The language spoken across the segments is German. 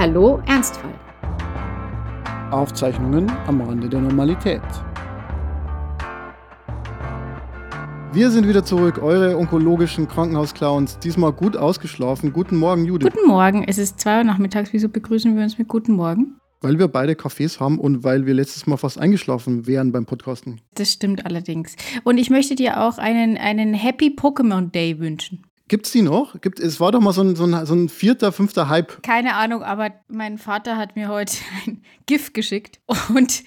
Hallo Ernstfall. Aufzeichnungen am Rande der Normalität. Wir sind wieder zurück, eure onkologischen Krankenhausclowns. Diesmal gut ausgeschlafen. Guten Morgen, Judith. Guten Morgen, es ist 2 Uhr nachmittags. Wieso begrüßen wir uns mit Guten Morgen? Weil wir beide Cafés haben und weil wir letztes Mal fast eingeschlafen wären beim Podcasten. Das stimmt allerdings. Und ich möchte dir auch einen, einen Happy Pokémon Day wünschen. Gibt es die noch? Gibt, es war doch mal so ein, so, ein, so ein vierter, fünfter Hype. Keine Ahnung, aber mein Vater hat mir heute ein GIF geschickt und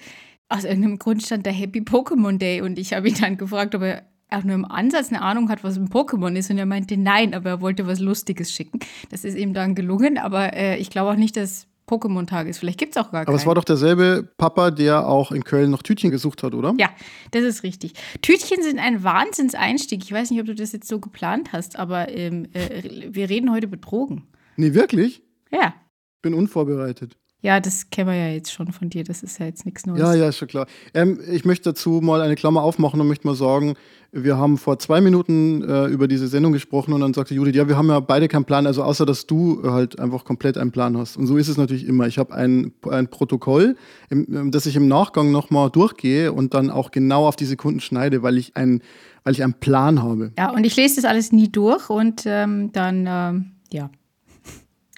aus irgendeinem Grund stand der Happy Pokémon Day und ich habe ihn dann gefragt, ob er auch nur im Ansatz eine Ahnung hat, was ein Pokémon ist und er meinte nein, aber er wollte was Lustiges schicken. Das ist ihm dann gelungen, aber äh, ich glaube auch nicht, dass Pokémon-Tag ist. Vielleicht gibt es auch gar keinen. Aber es war doch derselbe Papa, der auch in Köln noch Tütchen gesucht hat, oder? Ja, das ist richtig. Tütchen sind ein Wahnsinnseinstieg. Ich weiß nicht, ob du das jetzt so geplant hast, aber ähm, äh, wir reden heute betrogen. Nee, wirklich? Ja. Bin unvorbereitet. Ja, das kennen wir ja jetzt schon von dir. Das ist ja jetzt nichts Neues. Ja, ja, ist schon klar. Ähm, ich möchte dazu mal eine Klammer aufmachen und möchte mal sagen, wir haben vor zwei Minuten äh, über diese Sendung gesprochen und dann sagte Judith, ja, wir haben ja beide keinen Plan, also außer dass du halt einfach komplett einen Plan hast. Und so ist es natürlich immer. Ich habe ein, ein Protokoll, im, das ich im Nachgang nochmal durchgehe und dann auch genau auf die Sekunden schneide, weil ich, ein, weil ich einen Plan habe. Ja, und ich lese das alles nie durch und ähm, dann, ähm, ja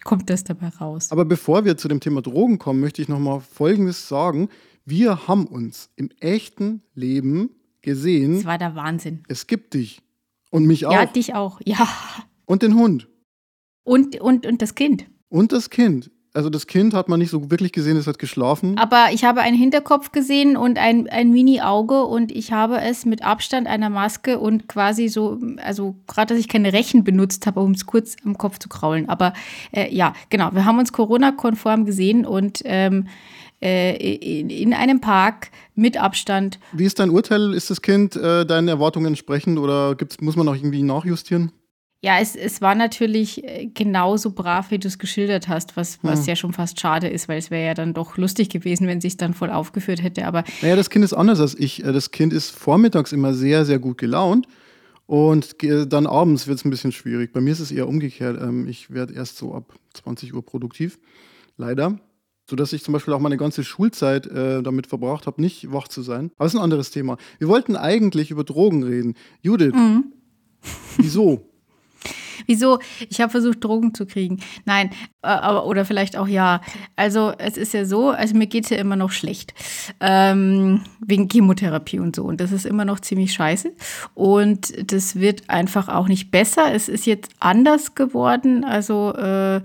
kommt das dabei raus. Aber bevor wir zu dem Thema Drogen kommen, möchte ich noch mal Folgendes sagen. Wir haben uns im echten Leben gesehen. Das war der Wahnsinn. Es gibt dich. Und mich auch. Ja, dich auch. Ja. Und den Hund. Und, und, und das Kind. Und das Kind also das Kind hat man nicht so wirklich gesehen, es hat geschlafen. Aber ich habe einen Hinterkopf gesehen und ein, ein Mini-Auge und ich habe es mit Abstand einer Maske und quasi so, also gerade, dass ich keine Rechen benutzt habe, um es kurz am Kopf zu kraulen. Aber äh, ja, genau, wir haben uns Corona-konform gesehen und ähm, äh, in, in, einem Park mit Abstand. Wie ist dein Urteil? Ist das Kind äh, deinen Erwartungen entsprechend oder gibt's, muss man noch irgendwie nachjustieren? Ja, es, es war natürlich äh, genauso brav, wie du es geschildert hast, was, was hm. ja schon fast schade ist, weil es wäre ja dann doch lustig gewesen, wenn sich dann voll aufgeführt hätte. Aber naja, das Kind ist anders als ich. Äh, das Kind ist vormittags immer sehr, sehr gut gelaunt. Und dann abends wird es ein bisschen schwierig. Bei mir ist es eher umgekehrt. Ähm, ich werde erst so ab 20 Uhr produktiv. Leider. Sodass ich zum Beispiel auch meine ganze Schulzeit äh, damit verbracht habe, nicht wach zu sein. Aber das ist ein anderes Thema. Wir wollten eigentlich über Drogen reden. Judith, mhm. wieso? Wieso? Ich habe versucht, Drogen zu kriegen. Nein, äh, aber, oder vielleicht auch ja. Also es ist ja so, also mir geht es ja immer noch schlecht. Ähm, wegen Chemotherapie und so. Und das ist immer noch ziemlich scheiße. Und das wird einfach auch nicht besser. Es ist jetzt anders geworden. Also äh,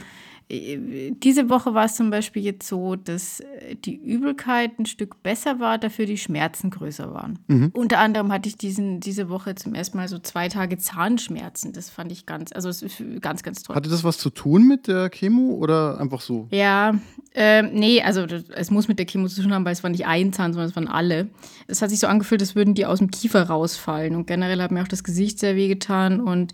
diese Woche war es zum Beispiel jetzt so, dass äh, die Übelkeit ein Stück besser war, dafür die Schmerzen größer waren. Mhm. Unter anderem hatte ich diesen, diese Woche zum ersten Mal so zwei Tage Zahnschmerzen. Das fand ich ganz, also es ist ganz, ganz toll. Hatte das was zu tun mit der Chemo oder einfach so? Ja, ähm, nee, also das, es muss mit der Chemo zu tun haben, weil es war nicht ein Zahn, sondern es waren alle. Es hat sich so angefühlt, als würden die aus dem Kiefer rausfallen. Und generell hat mir auch das Gesicht sehr wehgetan. Und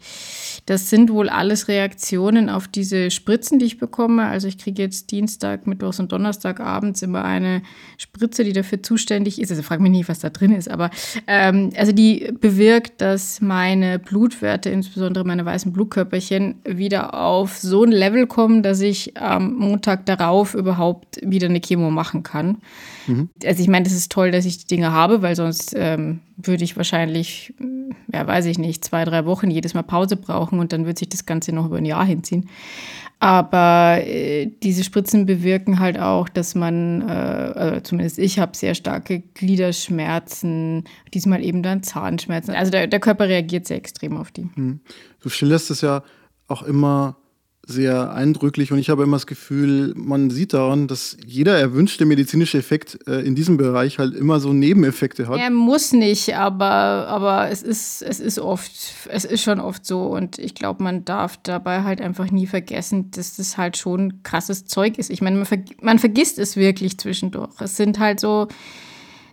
das sind wohl alles Reaktionen auf diese Spritzen, die ich bekomme. Also ich kriege jetzt Dienstag, Mittwochs und Donnerstag abends immer eine Spritze, die dafür zuständig ist. Also frag mich nicht, was da drin ist, aber ähm, also die bewirkt, dass meine Blutwerte, insbesondere meine weißen Blutkörperchen, wieder auf so ein Level kommen, dass ich am Montag darauf über überhaupt wieder eine Chemo machen kann. Mhm. Also ich meine, das ist toll, dass ich die Dinge habe, weil sonst ähm, würde ich wahrscheinlich, ja weiß ich nicht, zwei, drei Wochen jedes Mal Pause brauchen und dann wird sich das Ganze noch über ein Jahr hinziehen. Aber äh, diese Spritzen bewirken halt auch, dass man, äh, also zumindest ich habe sehr starke Gliederschmerzen, diesmal eben dann Zahnschmerzen. Also der, der Körper reagiert sehr extrem auf die. Mhm. Du schilderst es ja auch immer sehr eindrücklich und ich habe immer das Gefühl, man sieht daran, dass jeder erwünschte medizinische Effekt äh, in diesem Bereich halt immer so Nebeneffekte hat. Er muss nicht, aber, aber es, ist, es ist oft, es ist schon oft so und ich glaube, man darf dabei halt einfach nie vergessen, dass das halt schon krasses Zeug ist. Ich meine, man, ver man vergisst es wirklich zwischendurch. Es sind halt so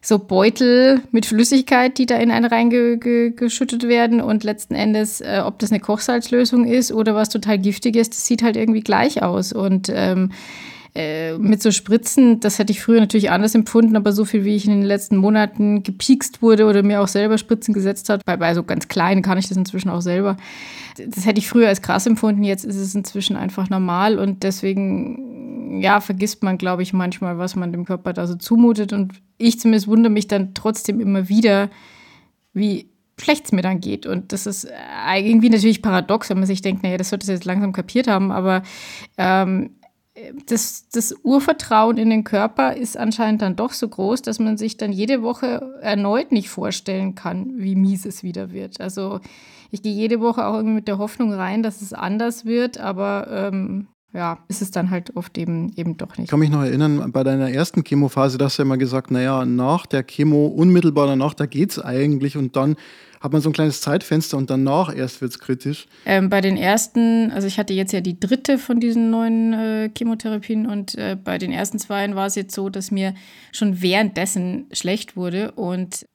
so Beutel mit Flüssigkeit, die da in einen reingeschüttet werden. Und letzten Endes, äh, ob das eine Kochsalzlösung ist oder was total giftig ist, das sieht halt irgendwie gleich aus. Und ähm, äh, mit so Spritzen, das hätte ich früher natürlich anders empfunden, aber so viel, wie ich in den letzten Monaten gepiekst wurde oder mir auch selber Spritzen gesetzt hat, bei, bei so ganz kleinen kann ich das inzwischen auch selber. Das hätte ich früher als krass empfunden, jetzt ist es inzwischen einfach normal und deswegen ja, vergisst man, glaube ich, manchmal, was man dem Körper da so zumutet. Und ich zumindest wundere mich dann trotzdem immer wieder, wie schlecht es mir dann geht. Und das ist äh, irgendwie natürlich paradox, wenn man sich denkt, naja, das sollte es jetzt langsam kapiert haben, aber ähm, das, das Urvertrauen in den Körper ist anscheinend dann doch so groß, dass man sich dann jede Woche erneut nicht vorstellen kann, wie mies es wieder wird. Also ich gehe jede Woche auch irgendwie mit der Hoffnung rein, dass es anders wird, aber ähm, ja, ist es dann halt oft eben, eben doch nicht. Ich kann mich noch erinnern, bei deiner ersten Chemophase, da hast du ja immer gesagt, naja, nach der Chemo, unmittelbar danach, da geht es eigentlich und dann hat man so ein kleines Zeitfenster und danach erst wird es kritisch. Ähm, bei den ersten, also ich hatte jetzt ja die dritte von diesen neuen äh, Chemotherapien und äh, bei den ersten zwei war es jetzt so, dass mir schon währenddessen schlecht wurde. Und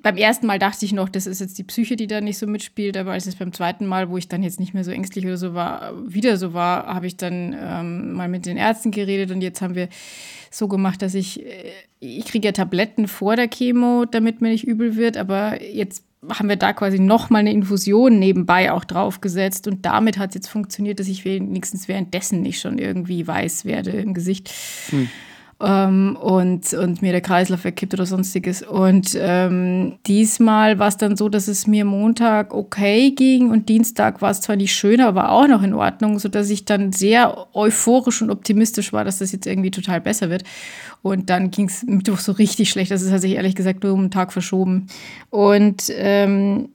beim ersten Mal dachte ich noch, das ist jetzt die Psyche, die da nicht so mitspielt, aber als es beim zweiten Mal, wo ich dann jetzt nicht mehr so ängstlich oder so war, wieder so war, habe ich dann ähm, mal mit den Ärzten geredet und jetzt haben wir so gemacht, dass ich, äh, ich kriege ja Tabletten vor der Chemo, damit mir nicht übel wird, aber jetzt haben wir da quasi nochmal eine Infusion nebenbei auch draufgesetzt und damit hat es jetzt funktioniert, dass ich wenigstens währenddessen nicht schon irgendwie weiß werde im Gesicht. Hm. Ähm, und, und mir der Kreislauf wegkippt oder sonstiges. Und ähm, diesmal war es dann so, dass es mir Montag okay ging und Dienstag war es zwar nicht schön, aber auch noch in Ordnung, sodass ich dann sehr euphorisch und optimistisch war, dass das jetzt irgendwie total besser wird. Und dann ging es Mittwoch so richtig schlecht. Das hat sich ehrlich gesagt nur um einen Tag verschoben. Und ähm,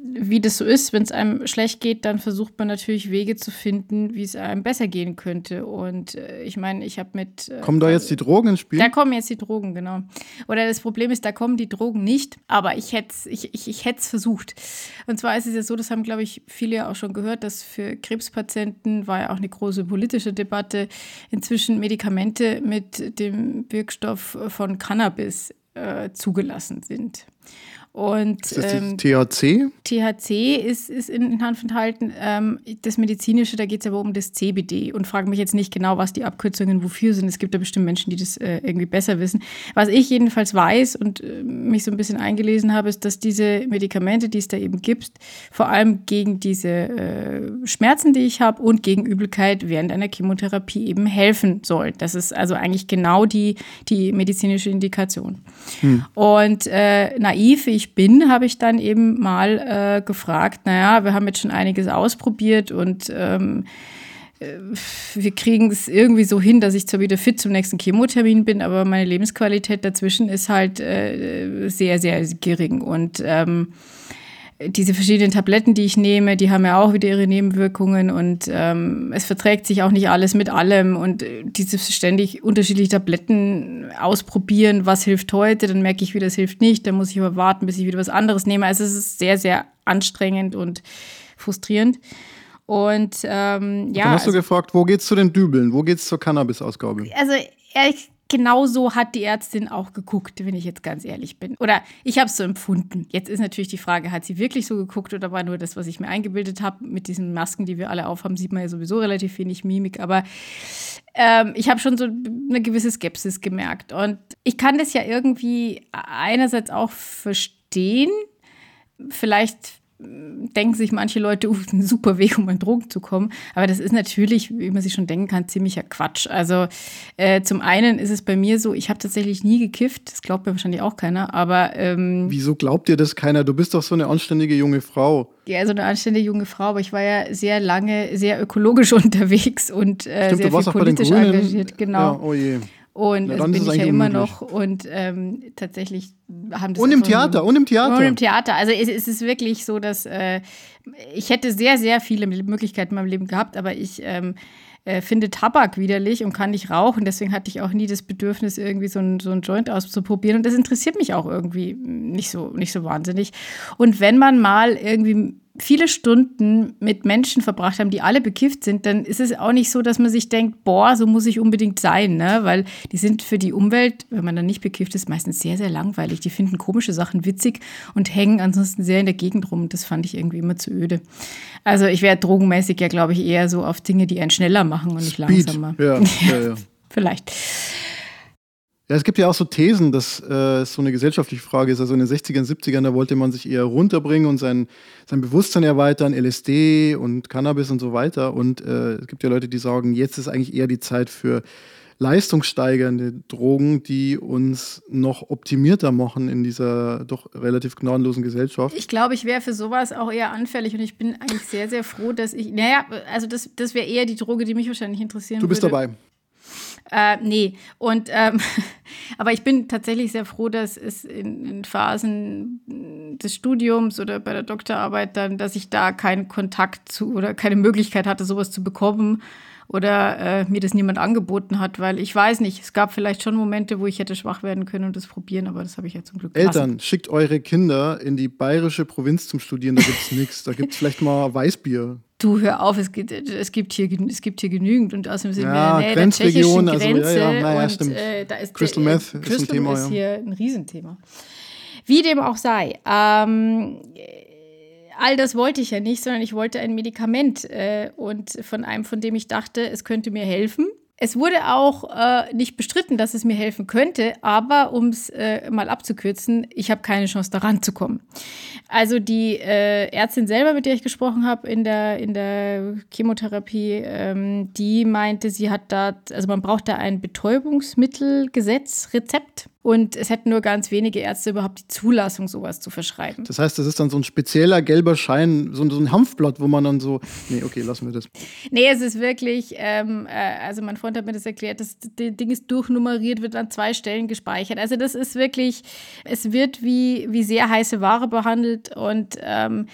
wie das so ist, wenn es einem schlecht geht, dann versucht man natürlich Wege zu finden, wie es einem besser gehen könnte. Und äh, ich meine, ich habe mit. Äh, kommen da jetzt die Drogen ins Spiel? Da kommen jetzt die Drogen, genau. Oder das Problem ist, da kommen die Drogen nicht, aber ich hätte es ich, ich, ich versucht. Und zwar ist es ja so, das haben, glaube ich, viele ja auch schon gehört, dass für Krebspatienten war ja auch eine große politische Debatte, inzwischen Medikamente mit dem Wirkstoff von Cannabis äh, zugelassen sind. Und, ist das ähm, THC? THC ist, ist in Hanf enthalten. Ähm, das Medizinische, da geht es aber um das CBD und frage mich jetzt nicht genau, was die Abkürzungen wofür sind. Es gibt da bestimmt Menschen, die das äh, irgendwie besser wissen. Was ich jedenfalls weiß und äh, mich so ein bisschen eingelesen habe, ist, dass diese Medikamente, die es da eben gibt, vor allem gegen diese äh, Schmerzen, die ich habe und gegen Übelkeit während einer Chemotherapie eben helfen sollen. Das ist also eigentlich genau die, die medizinische Indikation. Hm. Und äh, naiv, ich bin, habe ich dann eben mal äh, gefragt, naja, wir haben jetzt schon einiges ausprobiert und ähm, äh, wir kriegen es irgendwie so hin, dass ich zwar wieder fit zum nächsten Chemotermin bin, aber meine Lebensqualität dazwischen ist halt äh, sehr, sehr gering. Und ähm, diese verschiedenen Tabletten, die ich nehme, die haben ja auch wieder ihre Nebenwirkungen und ähm, es verträgt sich auch nicht alles mit allem und äh, diese ständig unterschiedliche Tabletten ausprobieren, was hilft heute, dann merke ich wieder, es hilft nicht, dann muss ich aber warten, bis ich wieder was anderes nehme. Also es ist sehr, sehr anstrengend und frustrierend. Und ähm, ja. Dann hast du also, gefragt, wo geht's zu den Dübeln? Wo geht's zur Cannabis-Ausgabe? Also ehrlich genau so hat die Ärztin auch geguckt, wenn ich jetzt ganz ehrlich bin. Oder ich habe es so empfunden. Jetzt ist natürlich die Frage, hat sie wirklich so geguckt oder war nur das, was ich mir eingebildet habe? Mit diesen Masken, die wir alle aufhaben, sieht man ja sowieso relativ wenig Mimik. Aber ähm, ich habe schon so eine gewisse Skepsis gemerkt. Und ich kann das ja irgendwie einerseits auch verstehen. Vielleicht denken sich manche Leute, uh, ein super Weg, um an Drogen zu kommen. Aber das ist natürlich, wie man sich schon denken kann, ziemlicher Quatsch. Also äh, zum einen ist es bei mir so, ich habe tatsächlich nie gekifft. Das glaubt mir wahrscheinlich auch keiner. Aber ähm, wieso glaubt dir das keiner? Du bist doch so eine anständige junge Frau. Ja, so eine anständige junge Frau. Aber ich war ja sehr lange sehr ökologisch unterwegs und äh, Stimmt, sehr viel politisch engagiert. Genau. Ja, oh je. Und das bin ich ja immer noch. Und ähm, tatsächlich haben das. Und im Theater, und im Theater. Und im Theater. Also es, es ist wirklich so, dass äh, ich hätte sehr, sehr viele Möglichkeiten in meinem Leben gehabt, aber ich ähm, äh, finde Tabak widerlich und kann nicht rauchen. Deswegen hatte ich auch nie das Bedürfnis, irgendwie so ein, so ein Joint auszuprobieren. Und das interessiert mich auch irgendwie nicht so, nicht so wahnsinnig. Und wenn man mal irgendwie viele Stunden mit Menschen verbracht haben, die alle bekifft sind, dann ist es auch nicht so, dass man sich denkt, boah, so muss ich unbedingt sein, ne? Weil die sind für die Umwelt, wenn man dann nicht bekifft ist, meistens sehr, sehr langweilig. Die finden komische Sachen witzig und hängen ansonsten sehr in der Gegend rum. Das fand ich irgendwie immer zu öde. Also ich wäre drogenmäßig ja, glaube ich, eher so auf Dinge, die einen schneller machen und nicht Speed. langsamer. Ja, ja, ja. Vielleicht. Ja, es gibt ja auch so Thesen, dass äh, es so eine gesellschaftliche Frage ist. Also in den 60ern, 70ern, da wollte man sich eher runterbringen und sein, sein Bewusstsein erweitern, LSD und Cannabis und so weiter. Und äh, es gibt ja Leute, die sagen, jetzt ist eigentlich eher die Zeit für leistungssteigernde Drogen, die uns noch optimierter machen in dieser doch relativ gnadenlosen Gesellschaft. Ich glaube, ich wäre für sowas auch eher anfällig und ich bin eigentlich sehr, sehr froh, dass ich, naja, also das, das wäre eher die Droge, die mich wahrscheinlich interessieren würde. Du bist würde. dabei. Äh, nee, und ähm, aber ich bin tatsächlich sehr froh, dass es in, in, Phasen des Studiums oder bei der Doktorarbeit dann, dass ich da keinen Kontakt zu oder keine Möglichkeit hatte, sowas zu bekommen oder äh, mir das niemand angeboten hat, weil ich weiß nicht, es gab vielleicht schon Momente, wo ich hätte schwach werden können und das probieren, aber das habe ich ja zum Glück gelassen. Eltern, schickt eure Kinder in die bayerische Provinz zum Studieren, da gibt es nichts. Da gibt es vielleicht mal Weißbier. Du, hör auf, es gibt, es gibt, hier, es gibt hier genügend und außerdem sind ja, wir in der tschechischen Grenze also, ja, ja, naja, und stimmt. Äh, da ist Crystal der, Meth Crystal ist ein Thema. ist hier ein Riesenthema. Wie dem auch sei. Ähm, all das wollte ich ja nicht, sondern ich wollte ein Medikament äh, und von einem, von dem ich dachte, es könnte mir helfen. Es wurde auch äh, nicht bestritten, dass es mir helfen könnte, aber um es äh, mal abzukürzen, ich habe keine Chance daran zu kommen. Also die äh, Ärztin selber, mit der ich gesprochen habe in der, in der Chemotherapie, ähm, die meinte, sie hat da, also man braucht da ein Betäubungsmittelgesetz, Rezept. Und es hätten nur ganz wenige Ärzte überhaupt die Zulassung, sowas zu verschreiben. Das heißt, das ist dann so ein spezieller gelber Schein, so, so ein Hanfblatt, wo man dann so, nee, okay, lassen wir das. Nee, es ist wirklich, ähm, äh, also mein Freund hat mir das erklärt, das, das Ding ist durchnummeriert, wird an zwei Stellen gespeichert. Also das ist wirklich, es wird wie, wie sehr heiße Ware behandelt und ähm,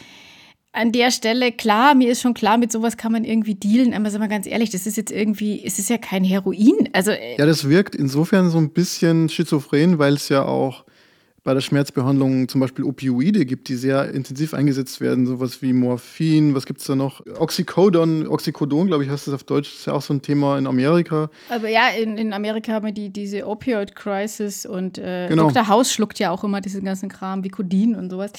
an der Stelle, klar, mir ist schon klar, mit sowas kann man irgendwie dealen, aber sag mal ganz ehrlich, das ist jetzt irgendwie, es ist ja kein Heroin. Also, äh ja, das wirkt insofern so ein bisschen schizophren, weil es ja auch bei der Schmerzbehandlung zum Beispiel Opioide gibt, die sehr intensiv eingesetzt werden, sowas wie Morphin, was gibt es da noch? Oxycodon, Oxycodon, glaube ich, heißt das auf Deutsch, ist ja auch so ein Thema in Amerika. Aber ja, in, in Amerika haben wir die, diese Opioid-Crisis und äh, genau. Dr. House schluckt ja auch immer diesen ganzen Kram wie Codein und sowas.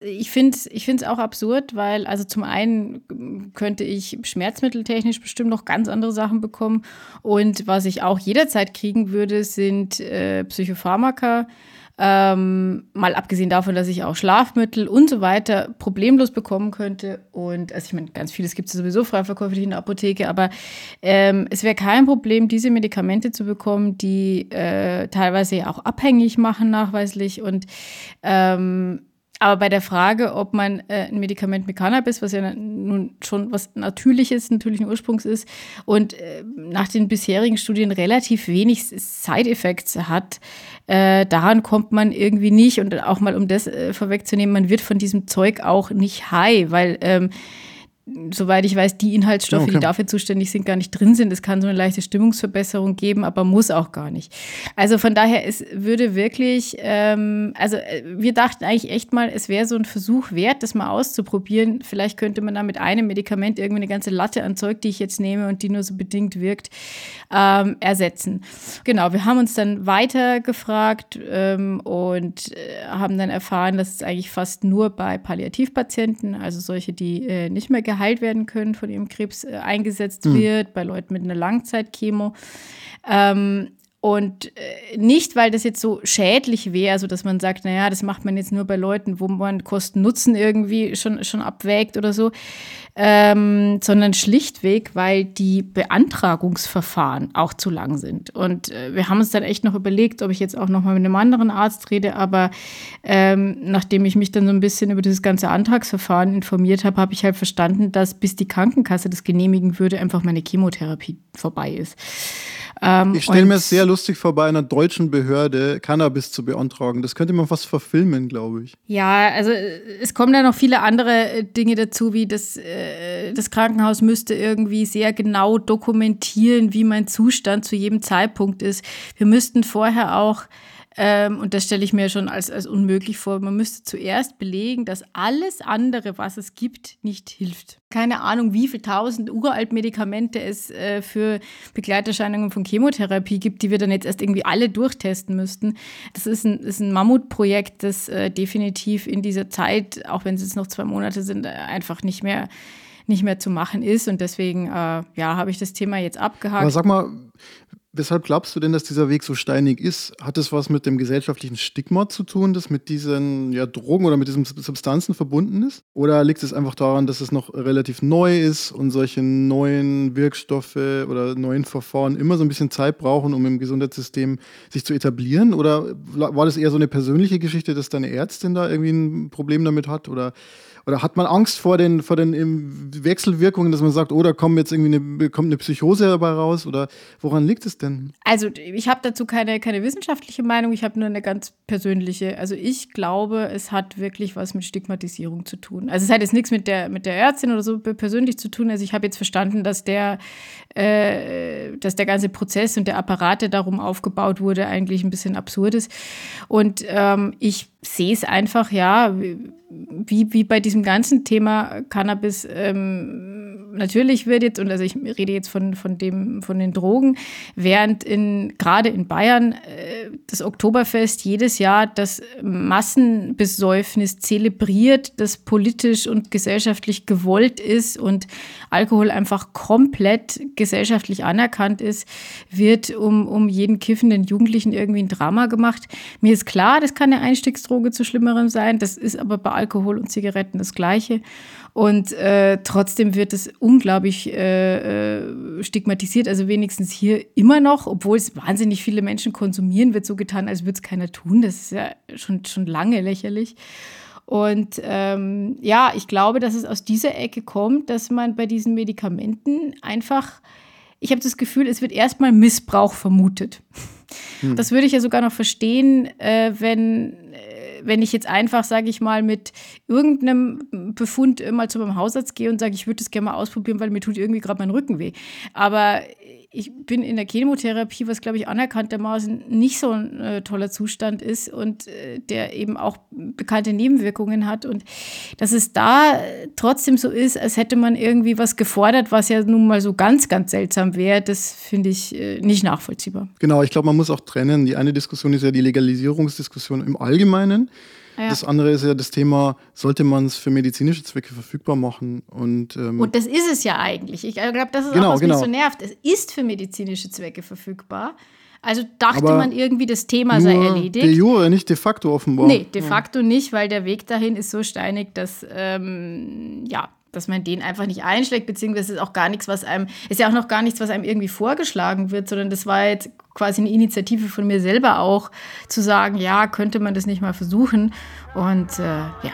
Ich finde es ich auch absurd, weil, also zum einen könnte ich schmerzmitteltechnisch bestimmt noch ganz andere Sachen bekommen und was ich auch jederzeit kriegen würde, sind äh, Psychopharmaka. Ähm, mal abgesehen davon, dass ich auch Schlafmittel und so weiter problemlos bekommen könnte. Und also ich meine, ganz vieles gibt es sowieso frei verkäuflich in der Apotheke, aber ähm, es wäre kein Problem, diese Medikamente zu bekommen, die äh, teilweise ja auch abhängig machen, nachweislich. Und ähm, aber bei der Frage, ob man äh, ein Medikament mit Cannabis, was ja nun schon was Natürliches, natürlichen Ursprungs ist und äh, nach den bisherigen Studien relativ wenig Side-Effects hat, äh, daran kommt man irgendwie nicht. Und auch mal, um das äh, vorwegzunehmen, man wird von diesem Zeug auch nicht high, weil ähm, soweit ich weiß, die Inhaltsstoffe, okay. die dafür zuständig sind, gar nicht drin sind. Es kann so eine leichte Stimmungsverbesserung geben, aber muss auch gar nicht. Also von daher, es würde wirklich, ähm, also äh, wir dachten eigentlich echt mal, es wäre so ein Versuch wert, das mal auszuprobieren. Vielleicht könnte man da mit einem Medikament irgendwie eine ganze Latte an Zeug, die ich jetzt nehme und die nur so bedingt wirkt, ähm, ersetzen. Genau, wir haben uns dann weiter gefragt ähm, und äh, haben dann erfahren, dass es eigentlich fast nur bei Palliativpatienten, also solche, die äh, nicht mehr geheilt werden können von ihrem Krebs, äh, eingesetzt mhm. wird, bei Leuten mit einer Langzeitchemo. Ähm, und äh, nicht, weil das jetzt so schädlich wäre, also dass man sagt, naja, das macht man jetzt nur bei Leuten, wo man Kosten-Nutzen irgendwie schon, schon abwägt oder so, ähm, sondern schlichtweg, weil die Beantragungsverfahren auch zu lang sind. Und äh, wir haben uns dann echt noch überlegt, ob ich jetzt auch noch mal mit einem anderen Arzt rede, aber ähm, nachdem ich mich dann so ein bisschen über dieses ganze Antragsverfahren informiert habe, habe ich halt verstanden, dass bis die Krankenkasse das genehmigen würde, einfach meine Chemotherapie vorbei ist. Ähm, ich stelle mir sehr lustig vor, bei einer deutschen Behörde Cannabis zu beantragen. Das könnte man fast verfilmen, glaube ich. Ja, also es kommen da noch viele andere äh, Dinge dazu, wie das, äh, das Krankenhaus müsste irgendwie sehr genau dokumentieren, wie mein Zustand zu jedem Zeitpunkt ist. Wir müssten vorher auch ähm, und das stelle ich mir schon als, als unmöglich vor. Man müsste zuerst belegen, dass alles andere, was es gibt, nicht hilft. Keine Ahnung, wie viele tausend uralt Medikamente es äh, für Begleiterscheinungen von Chemotherapie gibt, die wir dann jetzt erst irgendwie alle durchtesten müssten. Das ist ein, ist ein Mammutprojekt, das äh, definitiv in dieser Zeit, auch wenn es jetzt noch zwei Monate sind, äh, einfach nicht mehr nicht mehr zu machen ist. Und deswegen, äh, ja, habe ich das Thema jetzt abgehakt. Aber sag mal, Weshalb glaubst du denn, dass dieser Weg so steinig ist? Hat es was mit dem gesellschaftlichen Stigma zu tun, das mit diesen ja, Drogen oder mit diesen Substanzen verbunden ist? Oder liegt es einfach daran, dass es noch relativ neu ist und solche neuen Wirkstoffe oder neuen Verfahren immer so ein bisschen Zeit brauchen, um im Gesundheitssystem sich zu etablieren? Oder war das eher so eine persönliche Geschichte, dass deine Ärztin da irgendwie ein Problem damit hat? Oder oder hat man Angst vor den, vor den Wechselwirkungen, dass man sagt, oh, da kommt jetzt irgendwie eine, kommt eine Psychose dabei raus? Oder woran liegt es denn? Also ich habe dazu keine, keine wissenschaftliche Meinung, ich habe nur eine ganz persönliche. Also ich glaube, es hat wirklich was mit Stigmatisierung zu tun. Also es hat jetzt nichts mit der, mit der Ärztin oder so persönlich zu tun. Also ich habe jetzt verstanden, dass der, äh, dass der ganze Prozess und der Apparat, der darum aufgebaut wurde, eigentlich ein bisschen absurd ist. Und ähm, ich sehe es einfach, ja, wie, wie bei diesem ganzen Thema Cannabis, ähm, natürlich wird jetzt, und also ich rede jetzt von, von, dem, von den Drogen, während in, gerade in Bayern äh, das Oktoberfest jedes Jahr das Massenbesäufnis zelebriert, das politisch und gesellschaftlich gewollt ist und Alkohol einfach komplett gesellschaftlich anerkannt ist, wird um, um jeden kiffenden Jugendlichen irgendwie ein Drama gemacht. Mir ist klar, das kann eine Einstiegsdroge zu Schlimmerem sein, das ist aber bei Alkohol und Zigaretten das Gleiche. Und äh, trotzdem wird es unglaublich äh, äh, stigmatisiert, also wenigstens hier immer noch, obwohl es wahnsinnig viele Menschen konsumieren, wird so getan, als würde es keiner tun. Das ist ja schon, schon lange lächerlich. Und ähm, ja, ich glaube, dass es aus dieser Ecke kommt, dass man bei diesen Medikamenten einfach, ich habe das Gefühl, es wird erstmal Missbrauch vermutet. Hm. Das würde ich ja sogar noch verstehen, äh, wenn wenn ich jetzt einfach, sage ich mal, mit irgendeinem Befund mal zu meinem Hausarzt gehe und sage, ich würde das gerne mal ausprobieren, weil mir tut irgendwie gerade mein Rücken weh. Aber ich bin in der Chemotherapie, was glaube ich anerkanntermaßen nicht so ein äh, toller Zustand ist und äh, der eben auch bekannte Nebenwirkungen hat und dass es da trotzdem so ist, als hätte man irgendwie was gefordert, was ja nun mal so ganz, ganz seltsam wäre, das finde ich äh, nicht nachvollziehbar. Genau, ich glaube, man muss auch trennen. Die eine Diskussion ist ja die Legalisierungsdiskussion im Allgemeinen. Ja. Das andere ist ja das Thema, sollte man es für medizinische Zwecke verfügbar machen? Und, ähm und das ist es ja eigentlich. Ich glaube, das ist genau, auch, was genau. mich so nervt. Es ist für medizinische Zwecke verfügbar. Also dachte Aber man irgendwie, das Thema sei erledigt. De jure, nicht de facto offenbar. Nee, de facto ja. nicht, weil der Weg dahin ist so steinig, dass ähm, ja, dass man den einfach nicht einschlägt, beziehungsweise ist auch gar nichts, was einem, ist ja auch noch gar nichts, was einem irgendwie vorgeschlagen wird, sondern das war jetzt quasi eine Initiative von mir selber auch, zu sagen, ja, könnte man das nicht mal versuchen. Und äh, ja.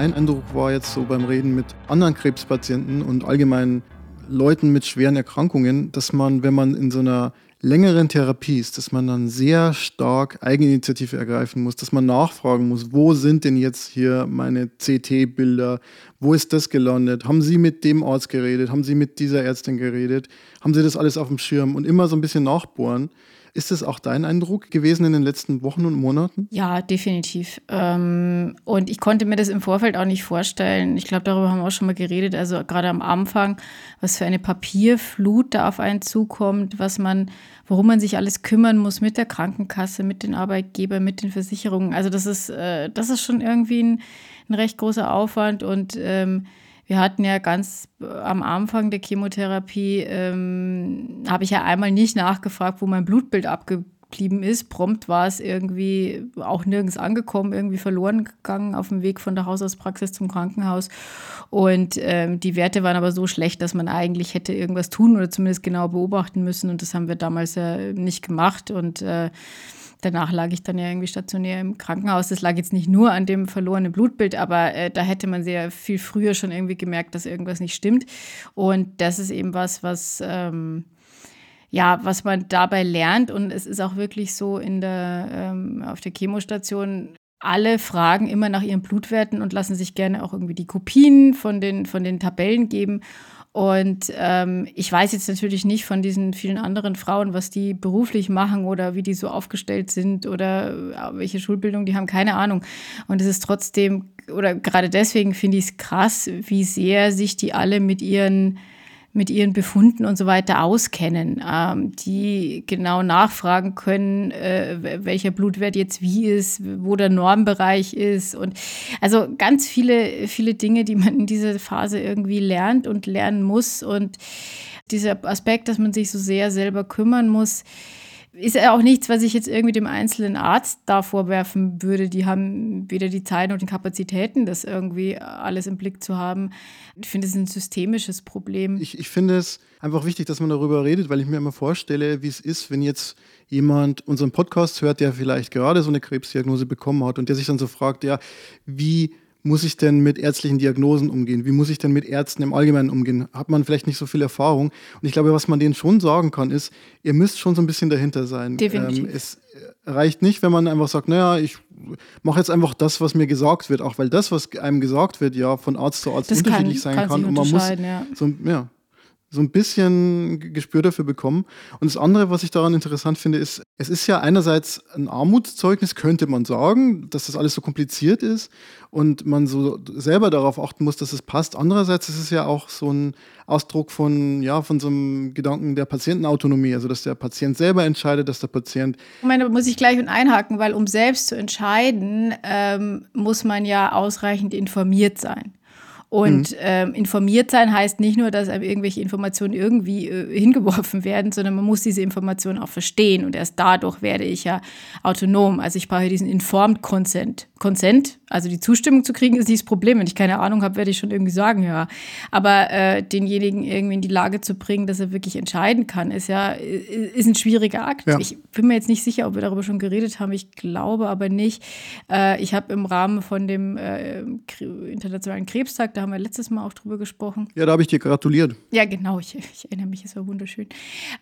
Mein Eindruck war jetzt so beim Reden mit anderen Krebspatienten und allgemein Leuten mit schweren Erkrankungen, dass man, wenn man in so einer längeren Therapie ist, dass man dann sehr stark Eigeninitiative ergreifen muss, dass man nachfragen muss, wo sind denn jetzt hier meine CT-Bilder, wo ist das gelandet, haben Sie mit dem Arzt geredet, haben Sie mit dieser Ärztin geredet, haben Sie das alles auf dem Schirm? Und immer so ein bisschen nachbohren. Ist das auch dein Eindruck gewesen in den letzten Wochen und Monaten? Ja, definitiv. Ähm, und ich konnte mir das im Vorfeld auch nicht vorstellen. Ich glaube, darüber haben wir auch schon mal geredet. Also gerade am Anfang, was für eine Papierflut da auf einen zukommt, was man, worum man sich alles kümmern muss mit der Krankenkasse, mit den Arbeitgebern, mit den Versicherungen. Also das ist, äh, das ist schon irgendwie ein, ein recht großer Aufwand und ähm, wir hatten ja ganz äh, am Anfang der Chemotherapie, ähm, habe ich ja einmal nicht nachgefragt, wo mein Blutbild abgeblieben ist. Prompt war es irgendwie auch nirgends angekommen, irgendwie verloren gegangen auf dem Weg von der Hausarztpraxis zum Krankenhaus. Und ähm, die Werte waren aber so schlecht, dass man eigentlich hätte irgendwas tun oder zumindest genau beobachten müssen. Und das haben wir damals ja nicht gemacht. Und äh, Danach lag ich dann ja irgendwie stationär im Krankenhaus. Das lag jetzt nicht nur an dem verlorenen Blutbild, aber äh, da hätte man sehr viel früher schon irgendwie gemerkt, dass irgendwas nicht stimmt. Und das ist eben was, was ähm, ja, was man dabei lernt. Und es ist auch wirklich so in der ähm, auf der Chemostation alle fragen immer nach ihren Blutwerten und lassen sich gerne auch irgendwie die Kopien von den, von den Tabellen geben. Und ähm, ich weiß jetzt natürlich nicht von diesen vielen anderen Frauen, was die beruflich machen oder wie die so aufgestellt sind oder äh, welche Schulbildung die haben, keine Ahnung. Und es ist trotzdem, oder gerade deswegen finde ich es krass, wie sehr sich die alle mit ihren mit ihren Befunden und so weiter auskennen, ähm, die genau nachfragen können, äh, welcher Blutwert jetzt wie ist, wo der Normbereich ist und also ganz viele, viele Dinge, die man in dieser Phase irgendwie lernt und lernen muss und dieser Aspekt, dass man sich so sehr selber kümmern muss, ist ja auch nichts, was ich jetzt irgendwie dem einzelnen Arzt da vorwerfen würde. Die haben weder die Zeit noch die Kapazitäten, das irgendwie alles im Blick zu haben. Ich finde, es ist ein systemisches Problem. Ich, ich finde es einfach wichtig, dass man darüber redet, weil ich mir immer vorstelle, wie es ist, wenn jetzt jemand unseren Podcast hört, der vielleicht gerade so eine Krebsdiagnose bekommen hat und der sich dann so fragt, ja, wie muss ich denn mit ärztlichen Diagnosen umgehen? Wie muss ich denn mit Ärzten im Allgemeinen umgehen? Hat man vielleicht nicht so viel Erfahrung? Und ich glaube, was man denen schon sagen kann, ist, ihr müsst schon so ein bisschen dahinter sein. Definitiv. Ähm, es reicht nicht, wenn man einfach sagt, naja, ich mache jetzt einfach das, was mir gesagt wird, auch weil das, was einem gesagt wird, ja von Arzt zu Arzt das unterschiedlich kann, sein kann. Und man muss ja. so, ja, so ein bisschen Gespür dafür bekommen. Und das andere, was ich daran interessant finde, ist, es ist ja einerseits ein Armutszeugnis, könnte man sagen, dass das alles so kompliziert ist und man so selber darauf achten muss, dass es passt. Andererseits ist es ja auch so ein Ausdruck von, ja, von so einem Gedanken der Patientenautonomie, also dass der Patient selber entscheidet, dass der Patient. Ich meine, da muss ich gleich einhaken, weil um selbst zu entscheiden, ähm, muss man ja ausreichend informiert sein. Und mhm. ähm, informiert sein heißt nicht nur, dass einem irgendwelche Informationen irgendwie äh, hingeworfen werden, sondern man muss diese Informationen auch verstehen. Und erst dadurch werde ich ja autonom. Also ich brauche diesen Informed Consent. Consent, also die Zustimmung zu kriegen, ist nicht das Problem. Wenn ich keine Ahnung habe, werde ich schon irgendwie sagen, ja. Aber äh, denjenigen irgendwie in die Lage zu bringen, dass er wirklich entscheiden kann, ist ja ist ein schwieriger Akt. Ja. Ich bin mir jetzt nicht sicher, ob wir darüber schon geredet haben. Ich glaube aber nicht. Äh, ich habe im Rahmen von dem äh, Internationalen Krebstag, da haben wir letztes Mal auch drüber gesprochen. Ja, da habe ich dir gratuliert. Ja, genau. Ich, ich erinnere mich, es war wunderschön.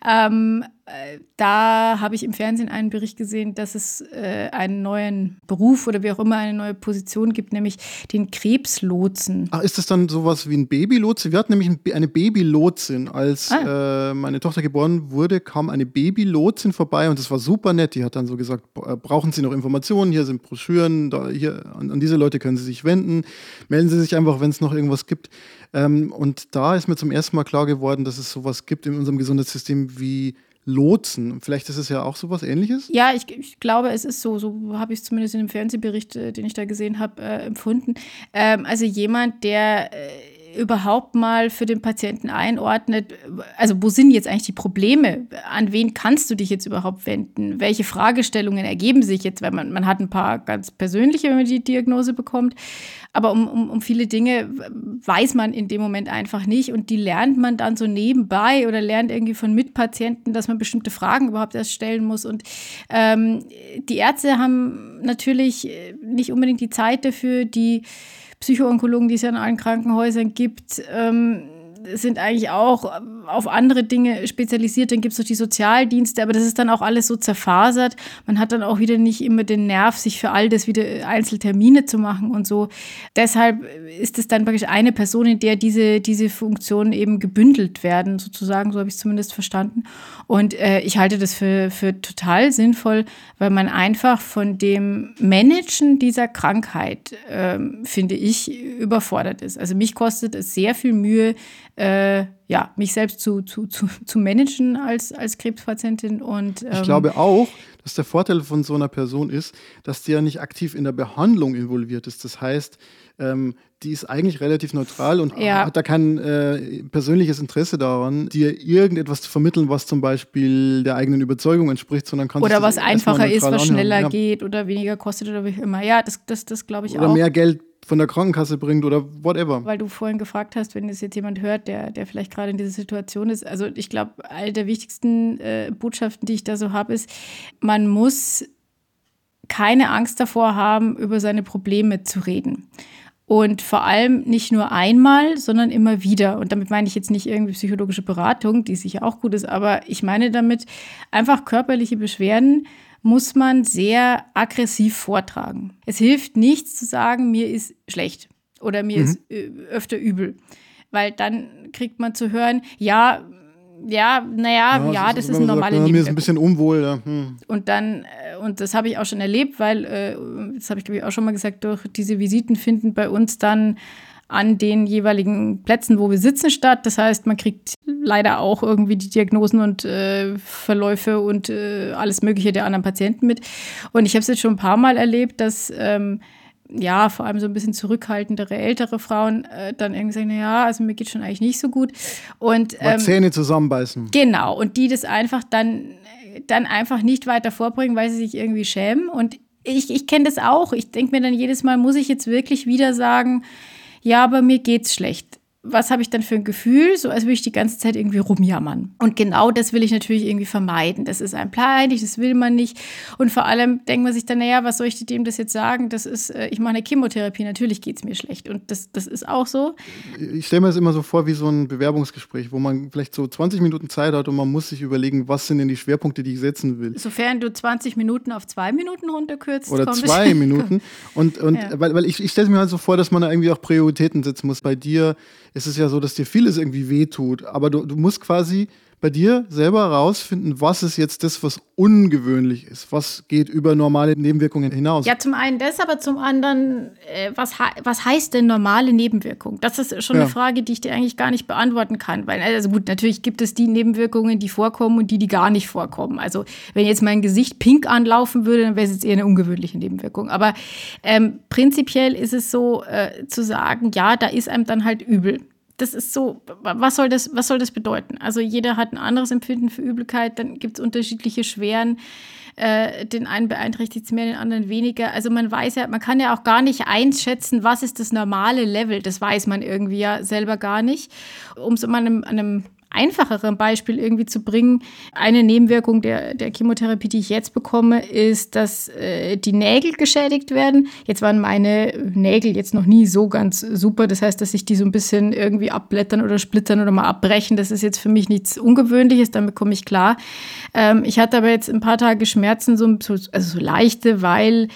Ähm, äh, da habe ich im Fernsehen einen Bericht gesehen, dass es äh, einen neuen Beruf oder wie auch immer eine neue Position gibt, nämlich den Krebslotsen. Ach, ist das dann sowas wie ein Babylotse? Wir hatten nämlich eine Babylotsin. Als ah. äh, meine Tochter geboren wurde, kam eine Babylotsin vorbei und das war super nett. Die hat dann so gesagt, äh, brauchen Sie noch Informationen? Hier sind Broschüren, da, hier, an, an diese Leute können Sie sich wenden. Melden Sie sich einfach, wenn es noch irgendwas gibt. Ähm, und da ist mir zum ersten Mal klar geworden, dass es sowas gibt in unserem Gesundheitssystem wie Lotsen. Vielleicht ist es ja auch sowas ähnliches? Ja, ich, ich glaube, es ist so. So habe ich es zumindest in dem Fernsehbericht, äh, den ich da gesehen habe, äh, empfunden. Ähm, also jemand, der äh, überhaupt mal für den Patienten einordnet, also wo sind jetzt eigentlich die Probleme? An wen kannst du dich jetzt überhaupt wenden? Welche Fragestellungen ergeben sich jetzt? Weil man, man hat ein paar ganz persönliche, wenn man die Diagnose bekommt. Aber um, um, um viele Dinge weiß man in dem Moment einfach nicht und die lernt man dann so nebenbei oder lernt irgendwie von Mitpatienten, dass man bestimmte Fragen überhaupt erst stellen muss. Und ähm, die Ärzte haben natürlich nicht unbedingt die Zeit dafür, die Psychoonkologen, die es ja in allen Krankenhäusern gibt, ähm, sind eigentlich auch auf andere Dinge spezialisiert. Dann gibt es noch die Sozialdienste, aber das ist dann auch alles so zerfasert. Man hat dann auch wieder nicht immer den Nerv, sich für all das wieder Einzeltermine zu machen und so. Deshalb ist es dann praktisch eine Person, in der diese, diese Funktionen eben gebündelt werden, sozusagen. So habe ich es zumindest verstanden. Und äh, ich halte das für, für total sinnvoll, weil man einfach von dem Managen dieser Krankheit, äh, finde ich, überfordert ist. Also mich kostet es sehr viel Mühe, äh, ja, mich selbst zu, zu, zu, zu managen als, als Krebspatientin. Und, ähm, ich glaube auch, dass der Vorteil von so einer Person ist, dass die ja nicht aktiv in der Behandlung involviert ist. Das heißt, ähm, die ist eigentlich relativ neutral und ja. hat da kein äh, persönliches Interesse daran, dir irgendetwas zu vermitteln, was zum Beispiel der eigenen Überzeugung entspricht, sondern kann Oder was einfacher ist, was schneller ja. geht oder weniger kostet oder wie immer. Ja, das, das, das glaube ich oder auch. Oder mehr Geld von der Krankenkasse bringt oder whatever. Weil du vorhin gefragt hast, wenn das jetzt jemand hört, der, der vielleicht gerade in dieser Situation ist. Also ich glaube, eine der wichtigsten äh, Botschaften, die ich da so habe, ist, man muss keine Angst davor haben, über seine Probleme zu reden. Und vor allem nicht nur einmal, sondern immer wieder. Und damit meine ich jetzt nicht irgendwie psychologische Beratung, die sicher auch gut ist, aber ich meine damit einfach körperliche Beschwerden muss man sehr aggressiv vortragen. Es hilft nichts zu sagen, mir ist schlecht oder mir mhm. ist äh, öfter übel, weil dann kriegt man zu hören, ja, ja, naja, ja, ja, das ist, ein normales ja, Mir ist ein bisschen unwohl. Ja. Hm. Und dann, äh, und das habe ich auch schon erlebt, weil, äh, das habe ich glaube ich auch schon mal gesagt, durch diese Visiten finden bei uns dann an den jeweiligen Plätzen, wo wir sitzen, statt. Das heißt, man kriegt leider auch irgendwie die Diagnosen und äh, Verläufe und äh, alles Mögliche der anderen Patienten mit. Und ich habe es jetzt schon ein paar Mal erlebt, dass ähm, ja, vor allem so ein bisschen zurückhaltendere ältere Frauen äh, dann irgendwie sagen, naja, also mir geht schon eigentlich nicht so gut. Und ähm, Zähne zusammenbeißen. Genau, und die das einfach dann, dann einfach nicht weiter vorbringen, weil sie sich irgendwie schämen. Und ich, ich kenne das auch. Ich denke mir dann jedes Mal, muss ich jetzt wirklich wieder sagen, ja, aber mir geht's schlecht was habe ich dann für ein Gefühl? So als würde ich die ganze Zeit irgendwie rumjammern. Und genau das will ich natürlich irgendwie vermeiden. Das ist ein peinlich, das will man nicht. Und vor allem denkt man sich dann, naja, was soll ich dem das jetzt sagen? Das ist, äh, ich mache eine Chemotherapie, natürlich geht es mir schlecht. Und das, das ist auch so. Ich stelle mir das immer so vor wie so ein Bewerbungsgespräch, wo man vielleicht so 20 Minuten Zeit hat und man muss sich überlegen, was sind denn die Schwerpunkte, die ich setzen will. Sofern du 20 Minuten auf zwei Minuten runterkürzt. Oder zwei Minuten. Und, und ja. weil, weil ich, ich stelle mir halt so vor, dass man da irgendwie auch Prioritäten setzen muss. Bei dir ist es ja so, dass dir vieles irgendwie wehtut, aber du, du musst quasi bei dir selber herausfinden, was ist jetzt das, was ungewöhnlich ist, was geht über normale Nebenwirkungen hinaus. Ja, zum einen das, aber zum anderen, äh, was, was heißt denn normale Nebenwirkung? Das ist schon ja. eine Frage, die ich dir eigentlich gar nicht beantworten kann. Weil, also gut, natürlich gibt es die Nebenwirkungen, die vorkommen und die, die gar nicht vorkommen. Also wenn jetzt mein Gesicht pink anlaufen würde, dann wäre es jetzt eher eine ungewöhnliche Nebenwirkung. Aber ähm, prinzipiell ist es so äh, zu sagen, ja, da ist einem dann halt übel das ist so, was soll das, was soll das bedeuten? Also jeder hat ein anderes Empfinden für Übelkeit, dann gibt es unterschiedliche Schweren. Äh, den einen beeinträchtigt es mehr, den anderen weniger. Also man weiß ja, man kann ja auch gar nicht einschätzen, was ist das normale Level. Das weiß man irgendwie ja selber gar nicht. Um es mal an einem einfachere Beispiel irgendwie zu bringen. Eine Nebenwirkung der, der Chemotherapie, die ich jetzt bekomme, ist, dass äh, die Nägel geschädigt werden. Jetzt waren meine Nägel jetzt noch nie so ganz super. Das heißt, dass sich die so ein bisschen irgendwie abblättern oder splittern oder mal abbrechen. Das ist jetzt für mich nichts Ungewöhnliches, damit komme ich klar. Ähm, ich hatte aber jetzt ein paar Tage Schmerzen, so, also so leichte, weil